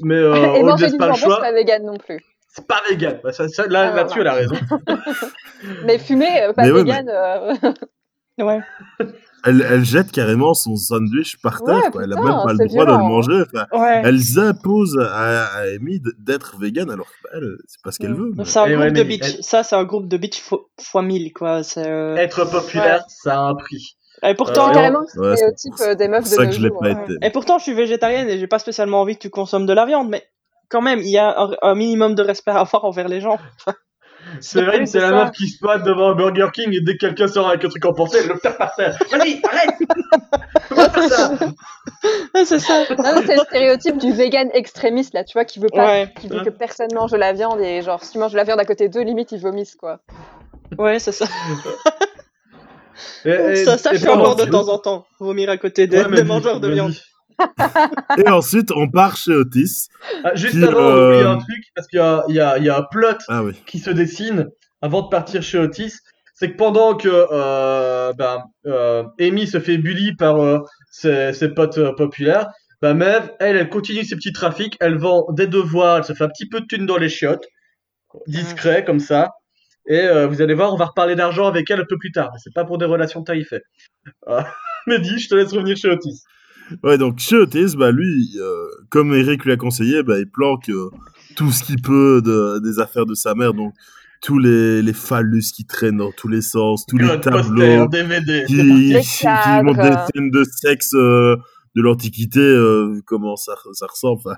mais euh, [laughs] Et on ne pas le jambon, c'est choix. pas vegan non plus. C'est pas vegan. Bah, ça- ça- là, Ah, là-dessus, elle a raison. [laughs] Mais fumer, euh, pas Mais ouais, vegan. euh, ouais Elle, elle jette carrément son sandwich par terre, Ouais, quoi. Elle a putain, même pas le droit de le hein. manger. Enfin, ouais elles imposent à, à Amy d'être vegan alors que bah, elle, c'est pas ce qu'elle veut. mais- c'est un groupe de bitch elle- ça c'est un groupe de bitch fo- fois mille quoi c'est euh, Être populaire, ça a un prix. et pourtant Euh, C'est carrément le Ouais, c'est euh, des meufs pour de que je l'ai jours. pas hein. été. Et pourtant, je suis végétarienne et j'ai pas spécialement envie que tu consommes de la viande, mais quand même, il y a un, un minimum de respect à avoir envers les gens. [laughs] C'est que c'est c'est la meuf qui se pointe devant un Burger King et dès que quelqu'un sort avec un truc emporté, elle le tape par terre. Vas-y, arrête faire ça [laughs] c'est ça. Non, non, c'est le stéréotype du vegan extrémiste, là, tu vois, qui veut pas, Ouais, qui veut que personne mange de la viande et genre, si tu manges de la viande à côté d'eux, limite, ils vomissent, quoi. ouais, c'est ça. Et- et- ça, ça et je pendant- encore de temps en temps. Vomir à côté des, Ouais, mais des mangeurs de viande. Et ensuite, on part chez Otis. Ah, juste Qui, avant, on euh, oublie un truc, parce qu'il y a, il y, a, il y a un plot Ah oui. qui se dessine avant de partir chez Otis. C'est que pendant que euh, ben, euh, Amy se fait bully par euh, ses, ses potes euh, populaires, ben Mev, elle, elle continue ses petits trafics, elle vend des devoirs, elle se fait un petit peu de thunes dans les chiottes, discret comme ça. Et euh, vous allez voir, on va reparler d'argent avec elle un peu plus tard, mais c'est pas pour des relations tarifées. [laughs] Euh, Mehdi, je te laisse revenir chez Otis. Ouais, donc chez Otis, bah lui, euh, comme Eric lui a conseillé, bah, il planque euh, tout ce qu'il peut de, des affaires de sa mère, donc tous les, les phallus qui traînent dans tous les sens, tous les tableaux poster, DVD. qui, Les qui, qui montrent des scènes de sexe euh, de l'Antiquité, euh, comment ça, ça ressemble. Enfin,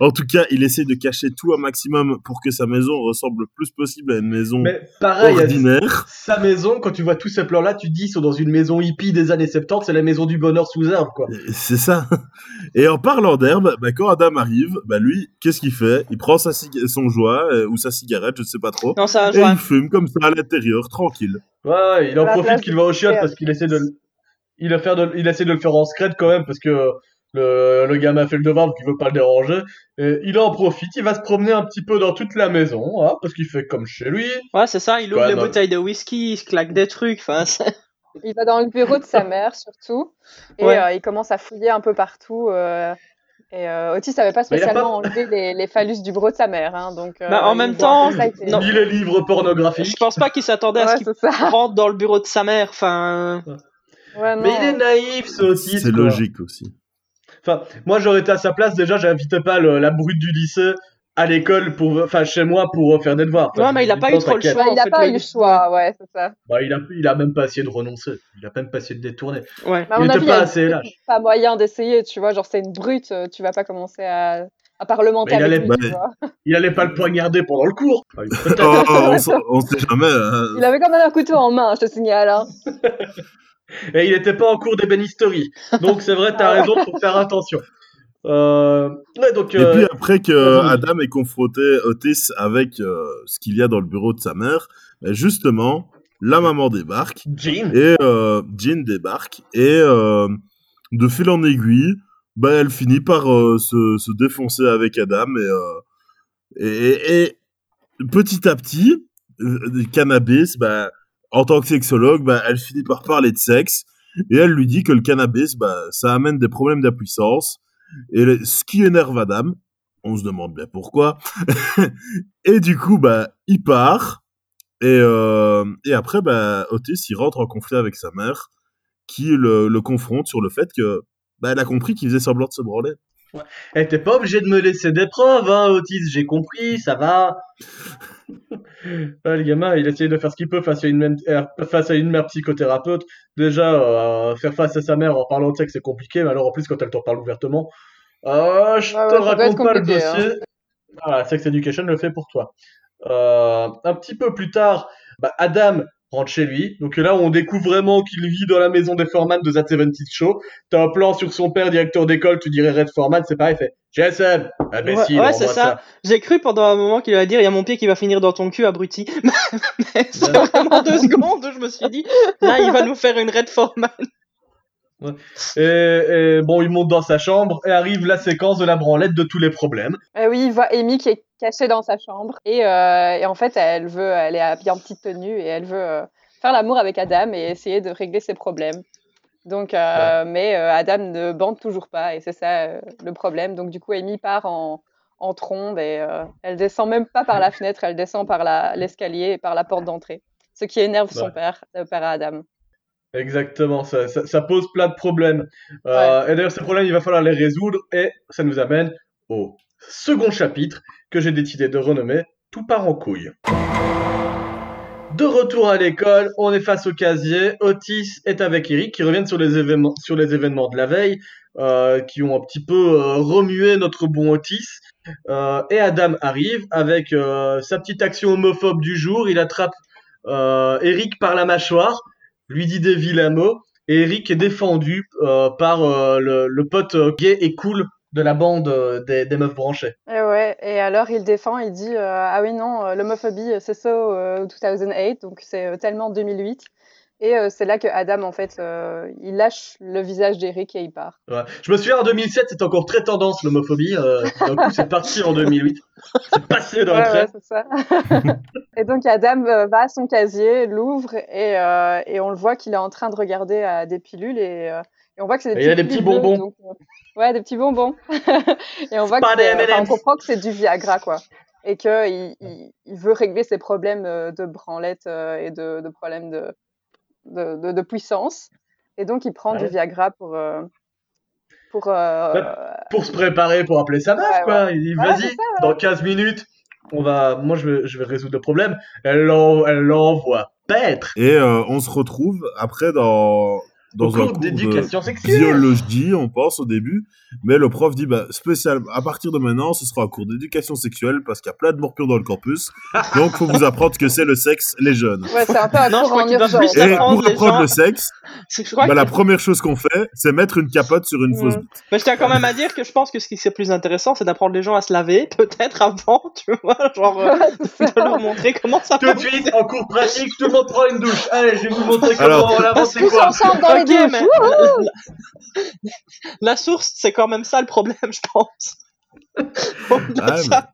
en tout cas, il essaie de cacher tout un maximum pour que sa maison ressemble le plus possible à une maison Mais pareil, ordinaire. sa maison, quand tu vois tous ces plans-là, tu te dis, ils sont dans une maison hippie des années 70, c'est la maison du bonheur sous arbre, quoi. C'est ça. [laughs] Et en parlant d'herbe, bah, quand Adam arrive, bah, lui, qu'est-ce qu'il fait? Il prend sa son joint euh, ou sa cigarette, je ne sais pas trop, Non, c'est un et il fume comme ça à l'intérieur, tranquille. Ouais, ouais, il en profite qu'il va au chiottes parce qu'il essaie de, le- il, a faire de- il essaie de le faire en secret quand même parce que le, le gamin fait le devoir donc il veut pas le déranger. Et il en profite, il va se promener un petit peu dans toute la maison, hein, parce qu'il fait comme chez lui. Ouais, c'est ça. Il ouvre les non. bouteilles de whisky, il se claque des trucs. Enfin, [laughs] Il va dans le bureau de sa [laughs] mère, surtout, et Ouais. euh, il commence à fouiller un peu partout. euh, et euh, Otis n'avait pas il a spécialement pas- enlevé les, les phallus du bureau de sa mère, hein, donc... euh, Bah, en il même temps, ça été- non. Ni les livres pornographiques. je pense pas qu'il s'attendait à ce qu'il rentre dans le bureau de sa mère. Enfin, Ouais, non. Mais il est naïf, ce Otis. C'est logique aussi. Enfin, moi j'aurais été à sa place, déjà j'invitais pas le- la brute du lycée à l'école pour, enfin chez moi pour faire des devoirs. Ouais, mais il a pas eu trop le choix. Bah, il fait, pas eu le choix, ouais, c'est ça. Bah, il a, il a même pas essayé de renoncer. Il a même pas essayé de détourner. ouais. À Il était avis, pas il a assez lâche. pas moyen d'essayer, tu vois, genre c'est une brute, euh, tu vas pas commencer à, à parlementer Mais il avec allait- lui, bah. [laughs] Il allait pas le poignarder pendant le cours. Oh, on, on sait jamais. hein. Il avait quand même un couteau en main, je te signale. hein. [laughs] Et il était pas en cours d'ébénisterie. Donc c'est vrai, t'as raison, faut faire attention. Euh... Ouais, donc, Et euh, puis après que. Adam ait confronté Otis avec euh, ce qu'il y a dans le bureau de sa mère, ben justement, la maman débarque Jean. et euh, Jean débarque et euh, de fil en aiguille, ben elle finit par euh, se, se défoncer avec Adam et, euh, et, et- et petit à petit, euh, le cannabis, ben, en tant que sexologue, ben, elle finit par parler de sexe et elle lui dit que le cannabis, ben, ça amène des problèmes d'impuissance et le- ce qui énerve Adam, on se demande bien pourquoi. [laughs] et du coup, bah, il part. Et, euh, et après, bah, Otis, il rentre en conflit avec sa mère, qui le, le confronte sur le fait que, bah, elle a compris qu'il faisait semblant de se branler. Eh, t'es pas obligé de me laisser des preuves, hein, Otis, j'ai compris, ça va. Ouais, [laughs] le gamin, il essaye de faire ce qu'il peut face à une, même- euh, face à une mère psychothérapeute. Déjà, euh, faire face à sa mère en parlant de sexe, c'est compliqué, mais alors en plus, quand elle t'en parle ouvertement, euh, je Ouais, te ouais, raconte pas le dossier. Voilà, Sex Education le fait pour toi. Euh, un petit peu plus tard, bah, Adam rentre chez lui. Donc là, on découvre vraiment qu'il vit dans la maison des Foreman de That 70 Show. T'as un plan sur son père, directeur d'école, tu dirais Red Foreman, c'est pareil, il fait GSM, imbécile, Ouais, ouais, c'est ça. J'ai cru pendant un moment qu'il allait dire il y a mon pied qui va finir dans ton cul, abruti. [laughs] Mais c'est vraiment deux secondes où je me suis dit là, il va nous faire une Red Foreman. Et, et bon, il monte dans sa chambre et arrive la séquence de la branlette de tous les problèmes. Euh, oui, il voit Amy qui est cachée dans sa chambre. Et, euh, et en fait, elle veut, elle est habillée en petite tenue et elle veut euh, faire l'amour avec Adam et essayer de régler ses problèmes. Donc, mais Adam ne bande toujours pas et c'est ça le problème. Donc, du coup, Amy part en, en trombe et elle descend même pas par la fenêtre, elle descend par l'escalier et par la porte d'entrée. Ce qui énerve son père, le père à Adam. Exactement, ça, ça, ça pose plein de problèmes. Euh, Et d'ailleurs, ces problèmes, il va falloir les résoudre et ça nous amène au second chapitre que j'ai décidé de renommer Tout part en couille. De retour à l'école, on est face au casier. Otis est avec Eric qui reviennent sur les événements, sur les événements de la veille, euh, qui ont un petit peu euh, remué notre bon Otis. Et Adam arrive avec sa petite action homophobe du jour. Il attrape Eric par la mâchoire, lui dit des vilains mots, et Eric est défendu euh, par euh, le, pote euh, gay et cool de la bande des, meufs branchées. Et ouais, et alors il défend, il dit ah oui non, l'homophobie c'est ça euh, 2008, donc c'est tellement 2008. Et euh, c'est là que Adam en fait euh, il lâche le visage d'Eric et il part. Ouais. Je me souviens en 2007, c'était encore très tendance l'homophobie. Euh, d'un coup, c'est parti en 2008. C'est passé d'un Ouais, trait. ouais, c'est ça. [laughs] et donc Adam va à son casier, l'ouvre et, et on le voit qu'il est en train de regarder à des pilules et, et on voit que c'est des, Et y a des petits bonbons. donc, ouais, des petits bonbons. [laughs] et on voit que enfin, on comprend que c'est du Viagra quoi. Et qu'il il, il veut régler ses problèmes de branlette et de, de problèmes de, de, de, de puissance. Et donc il prend Ouais. du Viagra pour. euh, pour euh, Pour se préparer pour appeler sa meuf, Ouais, quoi. Il dit, vas-y, dans 15 minutes, on va, moi, je vais, je vais résoudre le problème. Elle l'envoie paître. Et euh, on se retrouve après dans, dans un cours d'éducation de sexuelle. biologie, on pense au début, mais le prof dit bah, spécial, à partir de maintenant, ce sera un cours d'éducation sexuelle parce qu'il y a plein de morpions dans le campus, donc faut vous apprendre ce que c'est le sexe, les jeunes. Ouais, c'est un peu un Non, je cours crois en urgence. Et pour apprendre gens- le sexe, bah, que- la première chose qu'on fait, c'est mettre une capote sur une fausse Mm. bite. Mais je tiens quand même à dire que je pense que ce qui est plus intéressant, c'est d'apprendre les gens à se laver, [laughs] peut-être avant, tu vois, genre euh, de leur montrer comment ça Tout de suite, en cours pratique, tout le monde prend une douche. Allez, je vais vous montrer comment Alors, on avance c'est Tous quoi. ensemble dans les Ok, mais la, la- la source, c'est quand même ça le problème, je pense. [laughs] Ça.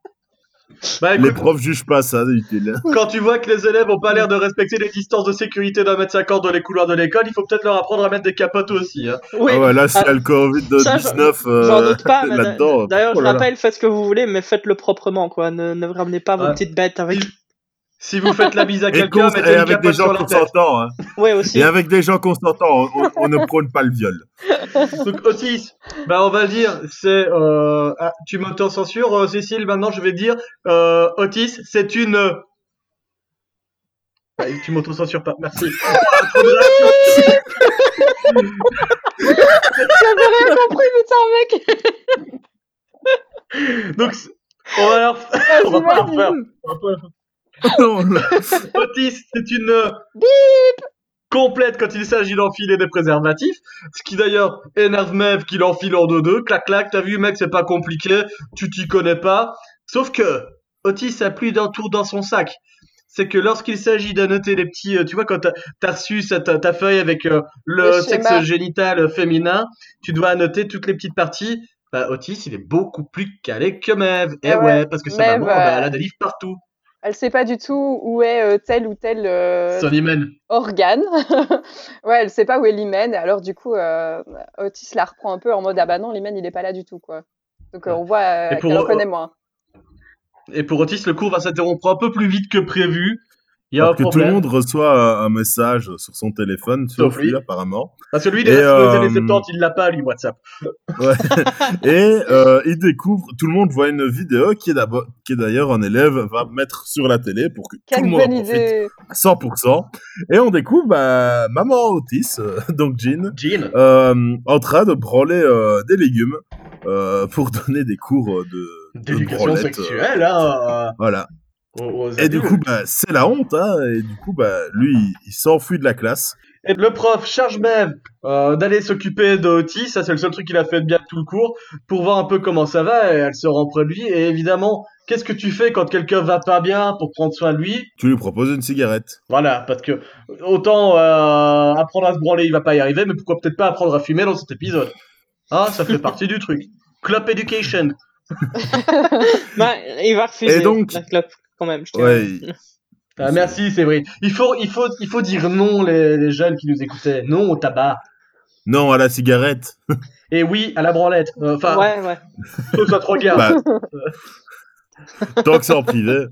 Bah Les profs jugent pas ça, utile. quand tu vois que les élèves ont pas l'air de respecter les distances de sécurité d'un mètre cinquante dans les couloirs de l'école, il faut peut-être leur apprendre à mettre des capotes aussi. Hein. Oui, Ah ouais, là, c'est Ah, le Covid-19 ça, j'en- euh, j'en doute pas. mais là-dedans. D'ailleurs, Oh je là. rappelle, faites ce que vous voulez, mais faites-le proprement, quoi. Ne, ne ramenez pas vos petites bêtes avec. Si vous faites la bise à Et, quelqu'un, mettez et une avec des gens consentants. Hein. Ouais, aussi. Et avec des gens consentants, on, on- ne [laughs] prône pas le viol. Donc Otis, bah on va le dire, c'est euh, ah, tu m'auto-censures euh, Cécile, maintenant je vais dire euh, Otis, c'est une bah, tu m'auto-censures pas, merci. [laughs] J'avais rien compris, putain, mec. [laughs] on va refaire. J'imagine. On va pas- Non, [laughs] là. Otis, c'est une euh, complète quand il s'agit d'enfiler des préservatifs. Ce qui d'ailleurs énerve Mev qui l'enfile en deux-deux. Clac, clac, t'as vu, mec, c'est pas compliqué. Tu t'y connais pas. Sauf que Otis a plus d'un tour dans son sac. C'est que lorsqu'il s'agit de noter les petits, euh, tu vois, quand t'as as reçu cette- ta feuille avec euh, le, Le sexe génital féminin, tu dois annoter toutes les petites parties. Bah, Otis, il est beaucoup plus calé que Mev. Et Eh ouais, ouais, parce que sa Mev, maman, bah, euh, elle a des livres partout. Elle sait pas du tout où est euh, tel ou tel euh, organe. [laughs] ouais, elle sait pas où est l'hymen. Alors du coup, euh, Otis la reprend un peu en mode ah bah non, l'hymen il est pas là du tout quoi. Donc on voit qu'elle connaît moins. Et pour Otis, le cours va s'interrompre un peu plus vite que prévu. Il y a un Alors que tout le monde reçoit un, un message sur son téléphone, sauf Sauf lui. lui apparemment. Parce que lui, il est euh, années 70, il l'a pas, lui, WhatsApp. Ouais. [laughs] Et euh, il découvre, tout le monde voit une vidéo qui est d'abord, qui est d'ailleurs un élève va mettre sur la télé pour que tout le monde en profite idée. à 100%. Et on découvre bah, maman Otis, euh, donc Jean, Jean. euh, en train de branler euh, des légumes euh, pour donner des cours de, D'éducation sexuelle, hein. voilà. Aux- Et du coup, bah, c'est la honte, hein. Et du coup, bah, lui, il, il s'enfuit de la classe. Et le prof charge Mev euh, d'aller s'occuper de Otis, ça c'est le seul truc qu'il a fait de bien tout le cours, pour voir un peu comment ça va, et elle se rend près de lui, et évidemment, qu'est-ce que tu fais quand quelqu'un va pas bien pour prendre soin de lui? Tu lui proposes une cigarette. Voilà, parce que autant euh, apprendre à se branler, il va pas y arriver, mais pourquoi peut-être pas apprendre à fumer dans cet épisode? Hein, ça fait partie du truc. Club Education. [laughs] Bah, il va refuser Et donc- la clope, quand même. je Ouais. il- [laughs] Ah, merci, c'est vrai. Il faut, il faut, il faut dire non, les, les jeunes qui nous écoutaient. Non au tabac. Non, à la cigarette. [laughs] Et oui à la branlette. Euh, Enfin, ouais, ouais. [laughs] faut que ça te regarde. Bah, tant que c'est en privé.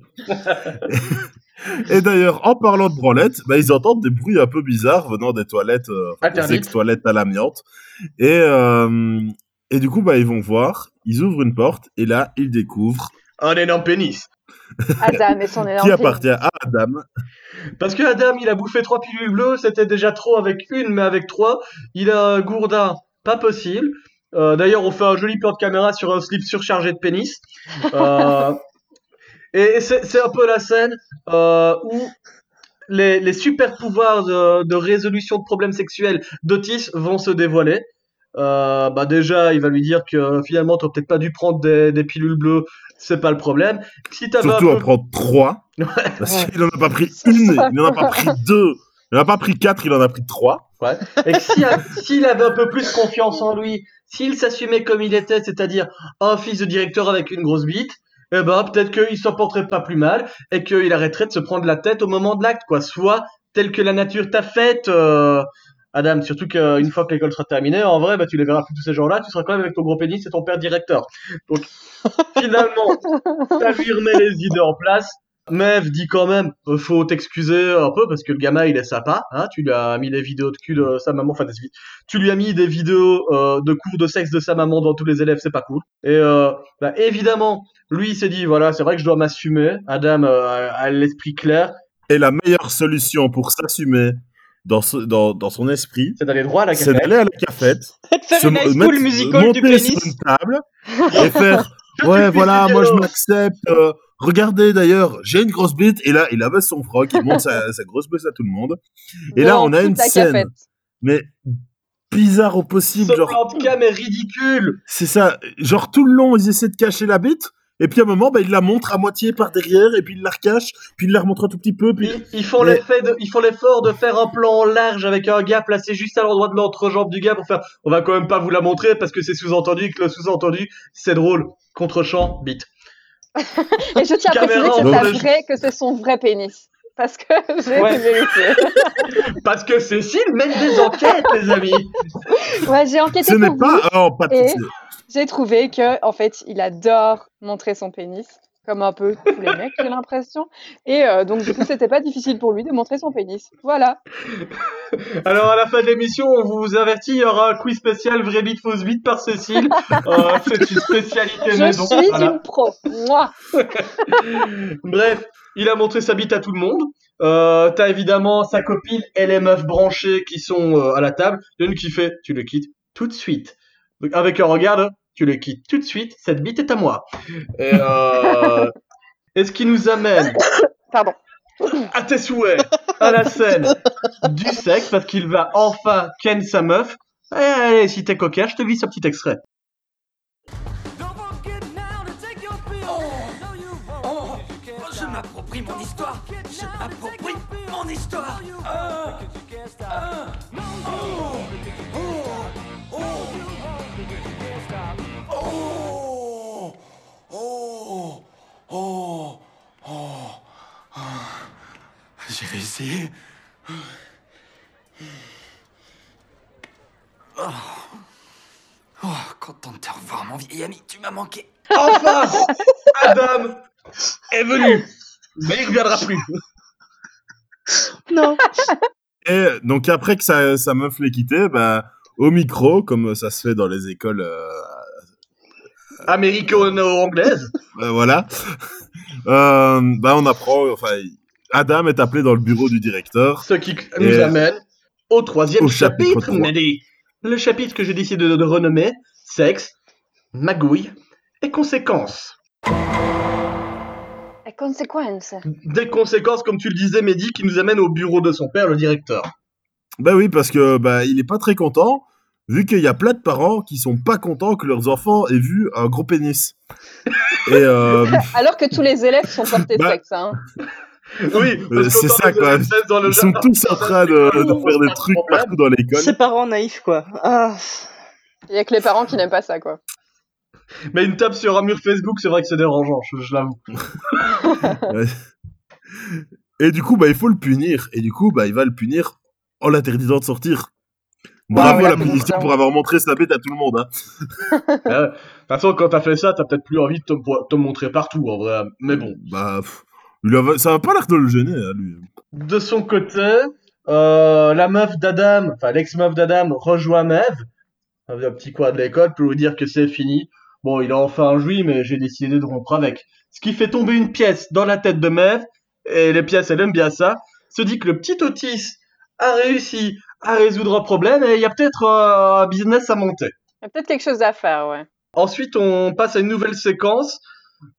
Et d'ailleurs, en parlant de branlette, bah, ils entendent des bruits un peu bizarres venant des toilettes, euh, enfin, des ex-toilettes à l'amiante. Et, euh, et du coup, bah, ils vont voir, ils ouvrent une porte, et là, ils découvrent Un énorme pénis. [laughs] Adam et son énorme qui appartient à Adam. Parce que Adam, il a bouffé trois pilules bleues, c'était déjà trop avec une, mais avec trois, il a un gourdin pas possible. Euh, D'ailleurs, on fait un joli plan de caméra sur un slip surchargé de pénis. Euh, [laughs] et c'est c'est un peu la scène euh, où les, les super pouvoirs de, de résolution de problèmes sexuels d'Otis vont se dévoiler. Euh, bah déjà, il va lui dire que finalement, t'aurais peut-être pas dû prendre des, des pilules bleues, c'est pas le problème. Si t'avais Surtout en peu... prendre trois. [laughs] Parce Ouais. qu'il en a pas pris une, ça. il en a pas pris deux. Il en a pas pris quatre, il en a pris trois. Ouais. Et s'il avait un peu plus confiance en lui, s'il s'assumait comme il était, c'est-à-dire un fils de directeur avec une grosse bite, eh ben peut-être qu'il s'en porterait pas plus mal et qu'il arrêterait de se prendre la tête au moment de l'acte, quoi. Soit tel que la nature t'a faite, euh, Adam. Surtout qu'une fois que l'école sera terminée, en vrai, bah tu les verras plus tous ces gens-là, tu seras quand même avec ton gros pénis et ton père directeur. Donc [laughs] finalement, ça lui remet les idées en place. Mev dit quand même, euh, faut t'excuser un peu parce que le gamin il est sympa, hein, tu lui as mis des vidéos de cul de sa maman, enfin des tu lui as mis des vidéos euh, de cours de sexe de sa maman dans tous les élèves, c'est pas cool. Et euh, bah, évidemment, lui il s'est dit voilà, c'est vrai que je dois m'assumer. Adam euh, a l'esprit clair, Et la meilleure solution pour s'assumer dans, ce- dans, dans son esprit, c'est d'aller droit à la c'est café. d'aller à la cafette, De [laughs] faire se une high school mettre- musical du monter sur pénis. une table [laughs] et faire ouais voilà moi je m'accepte euh, regardez d'ailleurs j'ai une grosse bite et là il abaisse son froc il montre sa, sa grosse bite à tout le monde Et là, on a une scène. cafette. mais bizarre au possible Ce genre plan de cam est ridicule. c'est ça genre tout le long ils essaient de cacher la bite et puis à un moment bah, ils la montrent à moitié par derrière et puis ils la recachent puis ils la remontrent un tout petit peu puis Ils, ils font Mais- l'effet de, ils font l'effort de faire un plan large avec un gars placé juste à l'endroit de l'entrejambe du gars pour faire. On va quand même pas vous la montrer parce que c'est sous-entendu que le sous-entendu c'est drôle. Contre-champ, bite. [laughs] Et je tiens à préciser Caméra que c'est sa vraie- que c'est son vrai pénis. Parce que [laughs] j'ai Ouais. été vérifier. [laughs] Parce que Cécile mène des enquêtes, les amis. [laughs] Ouais, j'ai enquêté ce n'est pour vous. pas oh, pas de. J'ai trouvé que, en fait, il adore montrer son pénis, comme un peu tous les mecs, j'ai l'impression. Et euh, donc, du coup, c'était pas difficile pour lui de montrer son pénis. Voilà. [laughs] Alors à la fin de l'émission, on vous avertit, il y aura un quiz spécial vrai bite fausse bite par Cécile. [laughs] Euh, c'est une spécialité Je maison. suis Voilà. une pro. Moi. [laughs] Bref, il a montré sa bite à tout le monde. Euh, T'as évidemment sa copine et les meufs branchées qui sont euh, à la table. Il y en a une qui fait, tu le quittes tout de suite. Donc, avec un regard, tu le quittes tout de suite, cette bite est à moi. Et, euh, [laughs] Et ce qui nous amène [coughs] Pardon. à tes souhaits, à la scène du sexe, parce qu'il va enfin ken sa meuf. Allez, allez, si t'es coquin, je te lis ce petit extrait. Oh, je m'approprie mon histoire. Je m'approprie mon histoire. J'ai réussi. Oh. Oh, content de te revoir, mon vieil ami. Tu m'as manqué. Enfin [laughs] Adam est venu Mais il ne reviendra plus Non. Et donc après que sa, sa meuf l'ait quitté, bah, au micro, comme ça se fait dans les écoles, euh, Américo-anglaise euh, voilà, euh, bah on apprend, enfin, Adam est appelé dans le bureau du directeur. Ce qui nous Et- amène au troisième au chapitre chapitre. Le chapitre que j'ai décidé de, de renommer Sexe, magouille et conséquences. Les conséquences. Des conséquences, comme tu le disais, Mehdi, qui nous amènent au bureau de son père, le directeur. Bah oui, parce que bah il est pas très content, vu qu'il y a plein de parents qui sont pas contents que leurs enfants aient vu un gros pénis. Et euh, [laughs] Alors que tous les élèves sont portés [laughs] Bah, sexe. Hein. Oui, c'est ça, quoi. ils sont tous en train de, de faire des trucs partout dans l'école. Ces parents naïfs, quoi. Ah. Il y a que les parents qui n'aiment pas ça, quoi. Mais une tape sur un mur Facebook, c'est vrai que c'est dérangeant, je, je l'avoue. [laughs] Et du coup, bah, il faut le punir. Et du coup, bah, il va le punir en l'interdisant de sortir. Bravo Ouais, à la punition pour avoir montré sa bête à tout le monde. Hein. [laughs] Ouais. De toute façon, quand t'as fait ça, t'as peut-être plus envie de te, te montrer partout, en vrai. Mais bon. Bah, pff, il ça va pas l'air de le gêner, hein, lui. De son côté, euh, la meuf d'Adam, enfin l'ex-meuf d'Adam, rejoint Mev, un petit coin de l'école, pour lui dire que c'est fini. Bon, il a enfin joui, mais j'ai décidé de rompre avec. Ce qui fait tomber une pièce dans la tête de Mev, et les pièces, elle aime bien ça, se dit que le petit Otis a réussi à résoudre un problème, et il y a peut-être euh, un business à monter. Il y a peut-être quelque chose à faire, ouais. Ensuite, on passe à une nouvelle séquence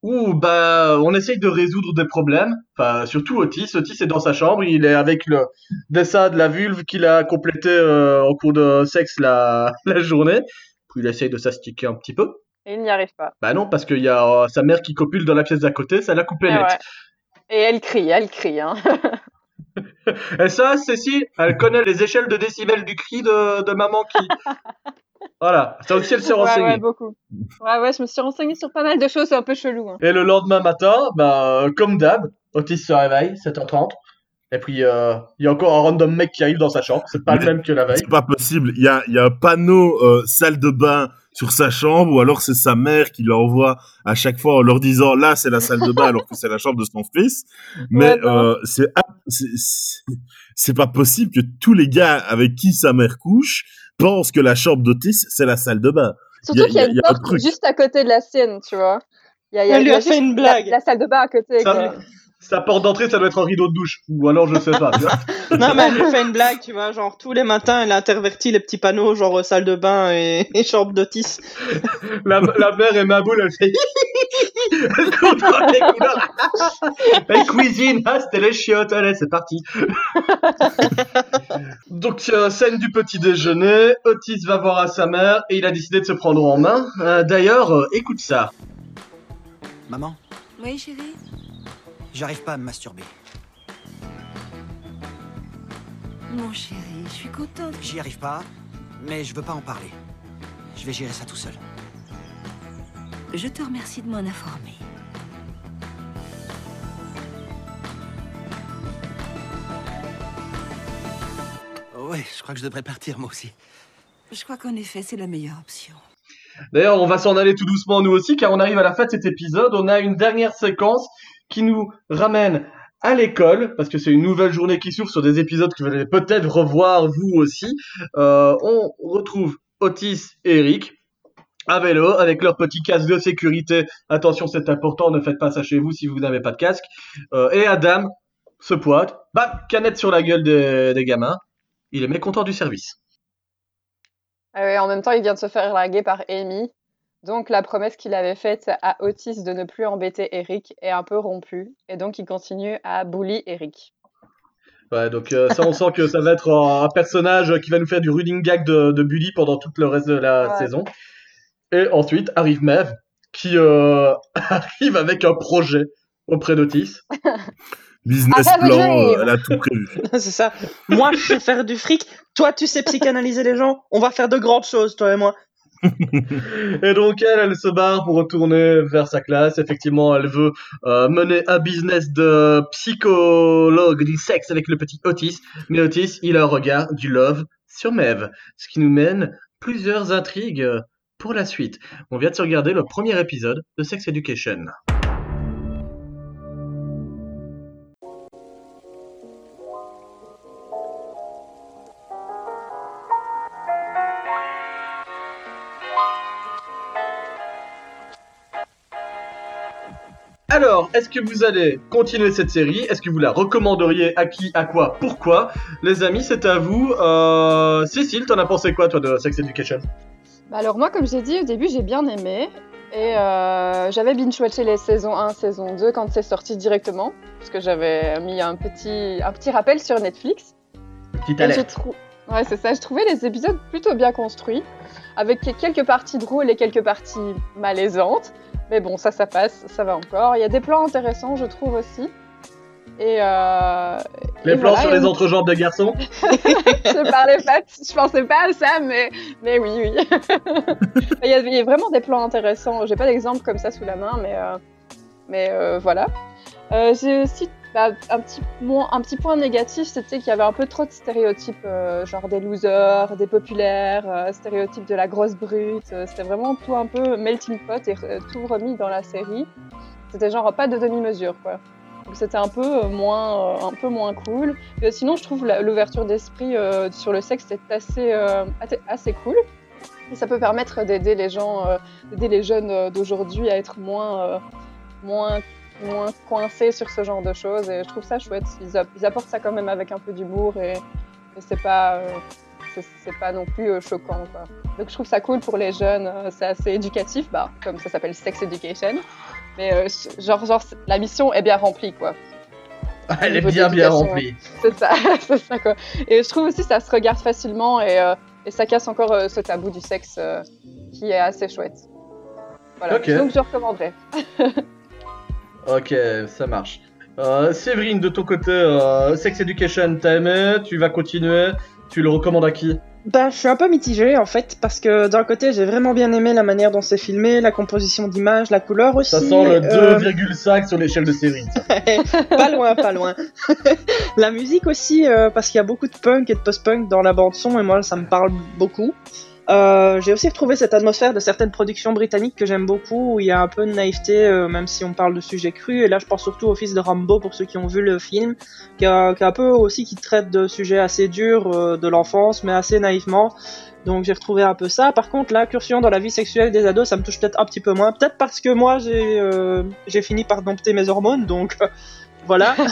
où bah on essaye de résoudre des problèmes. Enfin, surtout Otis. Otis est dans sa chambre, il est avec le dessin de la vulve qu'il a complété euh, en cours de sexe la, [laughs] la journée. Puis il essaye de s'astiquer un petit peu. Et il n'y arrive pas. Bah non, parce qu'il y a euh, sa mère qui copule dans la pièce d'à côté, ça l'a coupé Et, net. ouais. Et elle crie, elle crie. Hein. [laughs] Et ça, Cécile, elle connaît les échelles de décibels du cri de, de maman qui. [laughs] voilà, ça aussi elle s'est ouais, renseignée. ouais, beaucoup. Ouais, ouais, je me suis renseignée sur pas mal de choses, c'est un peu chelou. Hein. Et le lendemain matin, bah, euh, comme d'hab, Otis se réveille, 7h30. Et puis, euh, il y a encore un random mec qui arrive dans sa chambre. C'est pas Mais le même que la veille. C'est pas possible. Il y a, il y a un panneau euh, salle de bain sur sa chambre, ou alors c'est sa mère qui l'envoie à chaque fois en leur disant là c'est la salle de bain alors que c'est la chambre de son fils. Mais Ouais, euh, ab- c'est- c'est c'est pas possible que tous les gars avec qui sa mère couche pensent que la chambre d'Otis c'est la salle de bain. Surtout y a- qu'il y a y a- une y a un porte truc. juste à côté de la sienne, tu vois. Il y a, y a- Elle lui il y a a fait une la- blague. La, salle de bain à côté. Ça, quoi. Sa porte d'entrée, ça doit être un rideau de douche. Ou alors, je sais pas. tu vois. [laughs] Non, mais elle lui fait une blague, tu vois, genre tous les matins, elle intervertit les petits panneaux, genre euh, salle de bain et, [laughs] et chambre d'Otis. la, la mère et ma boule, elle fait. [laughs] elle contrôle les couleurs. Elle cuisine. Ah, c'était les chiottes. Allez, c'est parti. Donc, euh, scène du petit déjeuner. Otis va voir à sa mère et il a décidé de se prendre en main. Euh, D'ailleurs, euh, écoute ça. Maman, Oui, chérie j'arrive pas à me masturber. Mon chéri, je suis contente. J'y arrive pas, mais je veux pas en parler. Je vais gérer ça tout seul. Je te remercie de m'en informer. Ouais, je crois que je devrais partir moi aussi. Je crois qu'en effet, c'est la meilleure option. D'ailleurs, on va s'en aller tout doucement nous aussi, car on arrive à la fin de cet épisode. On a une dernière séquence qui nous ramène à l'école, parce que c'est une nouvelle journée qui s'ouvre sur des épisodes que vous allez peut-être revoir vous aussi. Euh, on retrouve Otis et Eric à vélo avec leur petit casque de sécurité. Attention, c'est important, ne faites pas ça chez vous si vous n'avez pas de casque. Euh, et Adam se pointe, bam, canette sur la gueule des, gamins. Il est mécontent du service. Ah en même temps, il vient de se faire larguer par Amy. Donc la promesse qu'il avait faite à Otis de ne plus embêter Eric est un peu rompue. Et donc il continue à bully Eric. Ouais, donc euh, ça, on sent que ça va être un, personnage qui va nous faire du running gag de, de Bully pendant tout le reste de la Ouais. saison. Et ensuite arrive Mev, qui euh, [laughs] arrive avec un projet auprès d'Otis. [laughs] Business I have a plan, euh, elle a tout prévu. [laughs] c'est ça. Moi, je sais faire du fric. Toi, tu sais psychanalyser les gens. On va faire de grandes choses, toi et moi. Et donc elle, elle se barre pour retourner vers sa classe. Effectivement, elle veut euh, mener un business de psychologue du sexe avec le petit Otis. Mais Otis, il a un regard du love sur Mev. Ce qui nous mène plusieurs intrigues pour la suite. On vient de se regarder le premier épisode de Sex Education. Est-ce que vous allez continuer cette série? Est-ce que vous la recommanderiez? À qui, à quoi, pourquoi? Les amis, c'est à vous. Euh... Cécile, t'en as pensé quoi, toi, de Sex Education? Bah alors moi, comme j'ai dit au début, j'ai bien aimé. Et euh, j'avais binge-watché les saisons 1, saison 2 quand c'est sorti directement. Parce que j'avais mis un petit, un petit rappel sur Netflix. Petite alerte. trou- Ouais, c'est ça. Je trouvais les épisodes plutôt bien construits, avec quelques parties drôles et quelques parties malaisantes. Mais bon, ça, ça passe, ça va encore. Il y a des plans intéressants, je trouve aussi. Et, euh, Les et plans voilà, sur et- les entrejambes de garçons [laughs] je parlais pas, je pensais pas à ça, mais, mais oui, oui. [laughs] il, y a, il y a vraiment des plans intéressants. J'ai pas d'exemple comme ça sous la main, mais, euh, mais euh, voilà. Euh, J'ai aussi bah, un, petit, un petit point négatif, c'était qu'il y avait un peu trop de stéréotypes, euh, genre des losers, des populaires, euh, stéréotypes de la grosse brute. euh, C'était vraiment tout un peu melting pot et tout remis dans la série. C'était genre pas de demi-mesure, quoi. Donc c'était un peu moins, un peu moins cool. Euh, sinon, je trouve l'ouverture d'esprit sur le sexe est assez, assez- cool. Ça peut permettre d'aider les gens, d'aider les jeunes d'aujourd'hui à être moins, moins, moins coincés sur ce genre de choses. Et je trouve ça chouette. Ils, app- ils apportent ça quand même avec un peu d'humour et, et c'est pas, euh, c'est- pas non plus euh, choquant. Quoi. Donc je trouve ça cool pour les jeunes. euh, c'est assez éducatif, bah, comme ça s'appelle Sex Education. Mais genre, genre, la mission est bien remplie, quoi. [laughs] Elle est bien, bien remplie. C'est ça, [laughs] c'est ça quoi. Et je trouve aussi ça se regarde facilement et, euh, et ça casse encore euh, ce tabou du sexe euh, qui est assez chouette. Voilà. Donc je recommanderais. [laughs] Ok, ça marche. Euh, Séverine, de ton côté, euh, Sex Education, t'as aimé Tu vas continuer Tu le recommandes à qui? Bah, je suis un peu mitigée en fait, parce que d'un côté, j'ai vraiment bien aimé la manière dont c'est filmé, la composition d'image, la couleur aussi. Ça sent le euh, 2,5 sur l'échelle de Séverine. [laughs] pas loin, pas loin. [laughs] la musique aussi, euh, parce qu'il y a beaucoup de punk et de post-punk dans la bande son, et moi, ça me parle beaucoup. Euh, j'ai aussi retrouvé cette atmosphère de certaines productions britanniques que j'aime beaucoup, où il y a un peu de naïveté, euh, même si on parle de sujets crus. Et là, je pense surtout au fils de Rambo, pour ceux qui ont vu le film, qui a, qui a un peu aussi qui traite de sujets assez durs euh, de l'enfance, mais assez naïvement. Donc j'ai retrouvé un peu ça. Par contre, l'incursion dans la vie sexuelle des ados, ça me touche peut-être un petit peu moins. Peut-être parce que moi, j'ai euh, fini par dompter mes hormones, donc voilà. [laughs]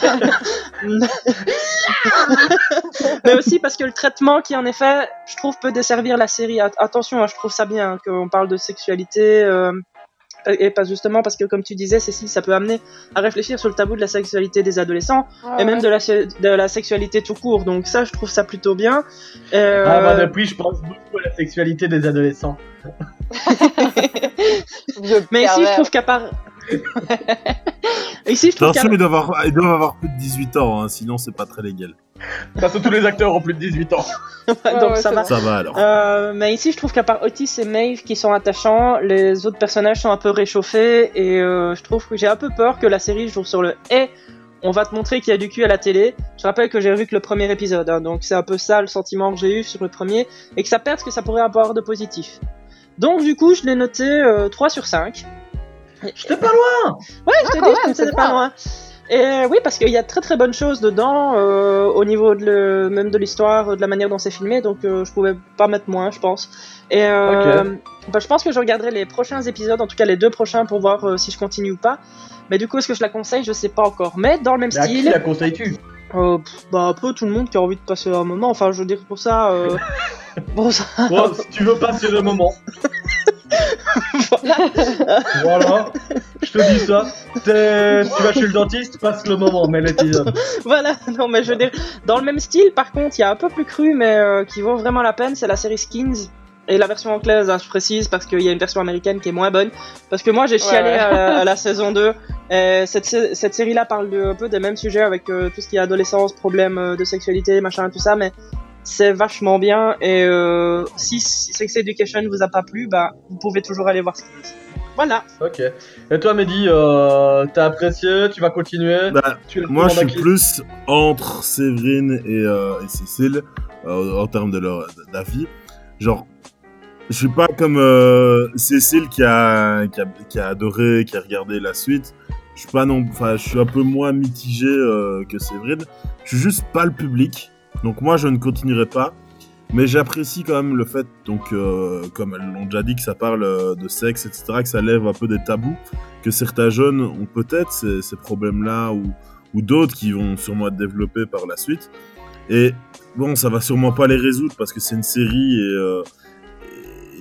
Mais aussi parce que le traitement qui, en effet, je trouve peut desservir la série. At- attention, hein, je trouve ça bien hein, qu'on parle de sexualité. euh, et pas justement parce que, comme tu disais, Cécile, ça peut amener à réfléchir sur le tabou de la sexualité des adolescents et même de la, se- de la sexualité tout court. Donc ça, je trouve ça plutôt bien. Euh, Ah bah depuis, je pense beaucoup à la sexualité des adolescents. [laughs] [laughs] Mais ici, je trouve qu'à part... ici, je trouve Attention, ils doivent, avoir, ils doivent avoir plus de 18 ans, hein, sinon c'est pas très légal. Parce que tous les acteurs ont plus de 18 ans. [laughs] Donc ça va. Ça va alors. Euh, mais ici, je trouve qu'à part Otis et Maeve qui sont attachants, les autres personnages sont un peu réchauffés et euh, je trouve que j'ai un peu peur que la série joue sur le et on va te montrer qu'il y a du cul à la télé. Je rappelle que j'ai revu que le premier épisode, hein, donc c'est un peu ça le sentiment que j'ai eu sur le premier et que ça perd ce que ça pourrait avoir de positif. Donc du coup, je l'ai noté euh, 3 sur 5. J'étais pas loin Ouais, je te Ah, dis, même, je pas loin. Et euh, oui, parce qu'il y a très très bonnes choses dedans, euh, au niveau de le, même de l'histoire, de la manière dont c'est filmé, donc euh, je pouvais pas mettre moins, je pense. Et euh, bah, je pense que je regarderai les prochains épisodes, en tout cas les deux prochains, pour voir euh, si je continue ou pas. Mais du coup, est-ce que je la conseille? Je sais pas encore. Mais dans le même Mais à qui style, la conseilles-tu? Euh, bah un peu tout le monde qui a envie de passer un moment. Enfin, je veux dire pour ça. Euh... [laughs] bon, ça... Bon, si tu veux passer le moment. [laughs] [laughs] Voilà, je te dis ça. Tu vas chez le dentiste, passe le moment, mais l'épisode. [laughs] voilà, non mais je veux dire, dans le même style, par contre, il y a un peu plus cru, mais euh, qui vaut vraiment la peine, c'est la série Skins. Et la version anglaise, hein, je précise, parce qu'il y a une version américaine qui est moins bonne. Parce que moi, j'ai chialé ouais. À, la, à la [laughs] saison 2. Et cette, sé- cette série-là parle de, un peu des mêmes sujets avec euh, tout ce qui est adolescence, problèmes euh, de sexualité, machin, tout ça, mais c'est vachement bien. Et euh, si Sex Education vous a pas plu, bah, vous pouvez toujours aller voir Skins. Voilà. Ok. Et toi, Mehdi, euh, t'as apprécié Tu vas continuer Bah, Tu Moi, je suis plus entre Séverine et, euh, et Cécile euh, en termes de leur d'avis. Genre, je suis pas comme euh, Cécile qui a, qui a qui a adoré, qui a regardé la suite. Je suis pas non, enfin, je suis un peu moins mitigé euh, que Séverine. Je suis juste pas le public, donc moi, je ne continuerai pas. Mais j'apprécie quand même le fait, donc, euh, comme elles l'ont déjà dit, que ça parle euh, de sexe, etc., que ça lève un peu des tabous, que certains jeunes ont peut-être ces, problèmes-là, ou, d'autres qui vont sûrement être développés par la suite. Et bon, ça va sûrement pas les résoudre parce que c'est une série et, euh,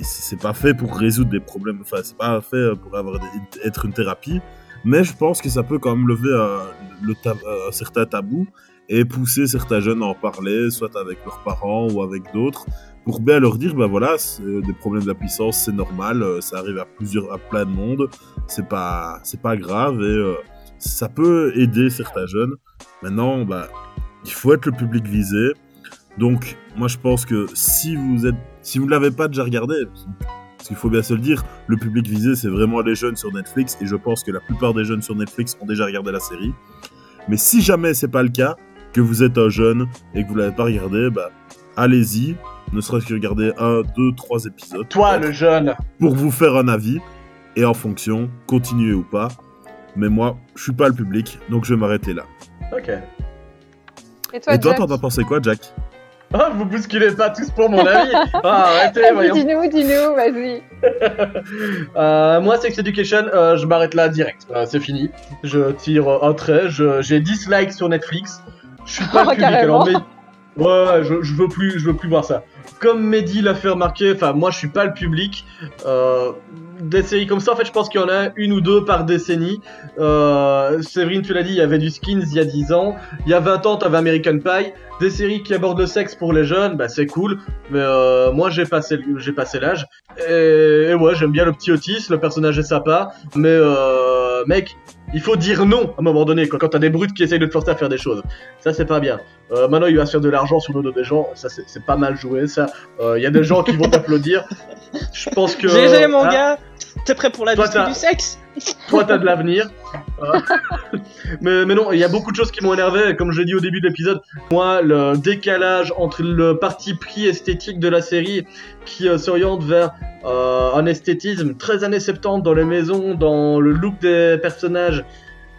c'est pas fait pour résoudre des problèmes. Enfin, c'est pas fait pour avoir être une thérapie. Mais je pense que ça peut quand même lever un certain tabou et pousser certains jeunes à en parler, soit avec leurs parents ou avec d'autres, pour bien leur dire, ben voilà, c'est- des problèmes de la puissance, c'est normal, euh, ça arrive à plusieurs, à plein de monde, c'est pas, c'est pas grave et euh, ça peut aider certains jeunes. Maintenant, bah, il faut être le public visé. Donc, moi, je pense que si vous êtes, si vous ne l'avez pas déjà regardé, parce qu'il faut bien se le dire, le public visé, c'est vraiment les jeunes sur Netflix, et je pense que la plupart des jeunes sur Netflix ont déjà regardé la série. Mais si jamais c'est pas le cas, que vous êtes un jeune et que vous l'avez pas regardé, bah, allez-y, ne serait-ce que regarder un, deux, trois épisodes. Toi, le jeune. Pour vous faire un avis, et en fonction, continuer ou pas. Mais moi, je suis pas le public, donc je vais m'arrêter là. Ok. Et toi, et toi, Jack t'en as pensé quoi, Jack? Ah, vous bousculez pas tous pour mon avis. Ah, [laughs] arrêtez, Vas-y, voyons. dis-nous, dis-nous, vas-y. [laughs] Euh, moi, Sex Education, euh, je m'arrête là direct. Euh, c'est fini. Je tire un trait. Je- J'ai 10 likes sur Netflix. Je suis pas Oh, [laughs] public. Alors, mais... Ouais, ouais, je, je veux plus, je veux plus voir ça. Comme Mehdi l'a fait remarquer, enfin, moi, je suis pas le public. Euh, des séries comme ça, en fait, je pense qu'il y en a une ou deux par décennie. Euh, Séverine, tu l'as dit, il y avait du Skins il y a 10 ans. Il y a 20 ans, t'avais American Pie. Des séries qui abordent le sexe pour les jeunes, bah c'est cool. Mais euh, moi, j'ai passé, j'ai passé l'âge. Et, et ouais, j'aime bien le petit Otis, le personnage est sympa. Mais euh, mec, il faut dire non à un moment donné quand t'as des brutes qui essayent de te forcer à faire des choses. Ça, c'est pas bien. Euh, maintenant, il va se faire de l'argent sur le dos des gens. Ça, c'est pas mal joué. Ça, Euh, il y a des gens qui vont [laughs] t'applaudir. Je pense que. GG, mon Ah, gars, t'es prêt pour la t'as- du sexe? toi, t'as de l'avenir. Euh, [laughs] mais, mais non, il y a beaucoup de choses qui m'ont énervé. Comme je l'ai dit au début de l'épisode, moi, le décalage entre le parti pris esthétique de la série qui euh, s'oriente vers euh, un esthétisme très années 70 dans les maisons, dans le look des personnages,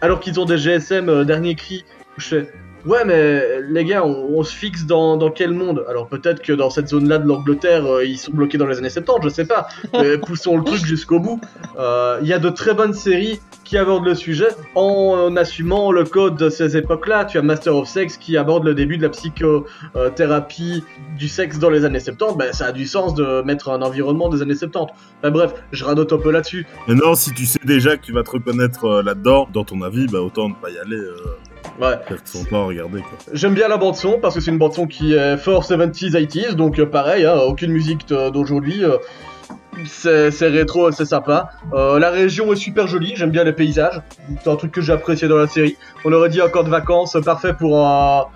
alors qu'ils ont des GSM euh, dernier cri. Je ouais, mais les gars, on, on se fixe dans, dans quel monde? Alors peut-être que dans cette zone-là de l'Angleterre, euh, ils sont bloqués dans les années 70, je sais pas. [laughs] Mais poussons le truc jusqu'au bout. Euh, Il y a de très bonnes séries qui abordent le sujet en, en assumant le code de ces époques-là. Tu as Master of Sex qui aborde le début de la psychothérapie du sexe dans les années 70. Ben, ça a du sens de mettre un environnement des années 70. Enfin, bref, je radote un peu là-dessus. Maintenant, si tu sais déjà que tu vas te reconnaître euh, là-dedans, dans ton avis, bah autant ne pas y aller, euh, Ouais. à regarder, quoi. J'aime bien la bande son parce que c'est une bande son qui est fort 70s, 80s, donc euh, pareil, hein, aucune musique de- d'aujourd'hui. euh, c'est c'est rétro, c'est sympa. Euh, la région est super jolie, j'aime bien les paysages. C'est un truc que j'ai apprécié dans la série. On aurait dit un camp de vacances euh, parfait pour un,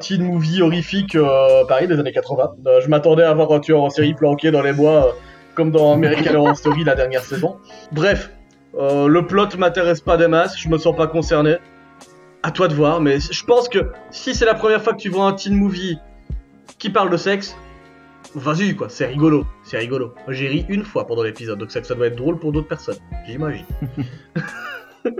teen movie horrifique, euh, pareil, des années 80. Euh, je m'attendais à voir un tueur en série planqué dans les bois, euh, comme dans American Horror Story la dernière saison. Bref, euh, le plot m'intéresse pas des masses, je me sens pas concerné. À toi de voir, mais je pense que si c'est la première fois que tu vois un teen movie qui parle de sexe, vas-y quoi, c'est rigolo, c'est rigolo. J'ai ri une fois pendant l'épisode, donc ça, ça doit être drôle pour d'autres personnes, j'imagine. [laughs]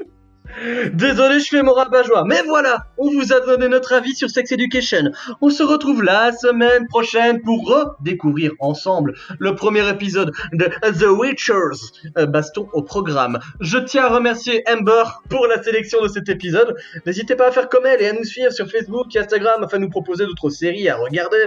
Désolé, je fais mon rabat-joie, mais voilà, on vous a donné notre avis sur Sex Education. On se retrouve la semaine prochaine pour redécouvrir ensemble le premier épisode de The Witchers. Euh, baston au programme. Je tiens à remercier Amber pour la sélection de cet épisode. N'hésitez pas à faire comme elle et à nous suivre sur Facebook et Instagram afin de nous proposer d'autres séries à regarder.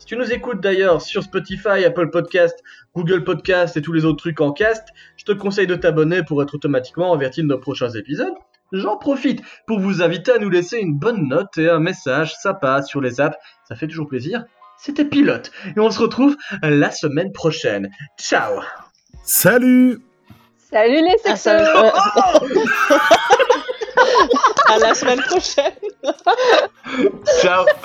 Si tu nous écoutes d'ailleurs sur Spotify, Apple Podcast, Google Podcast et tous les autres trucs en cast, je te conseille de t'abonner pour être automatiquement averti de nos prochains épisodes. J'en profite pour vous inviter à nous laisser une bonne note et un message, ça passe sur les apps, ça fait toujours plaisir. C'était Pilote et on se retrouve la semaine prochaine. Ciao Salut Salut les ah, sexos [laughs] À la semaine prochaine. Ciao. [laughs]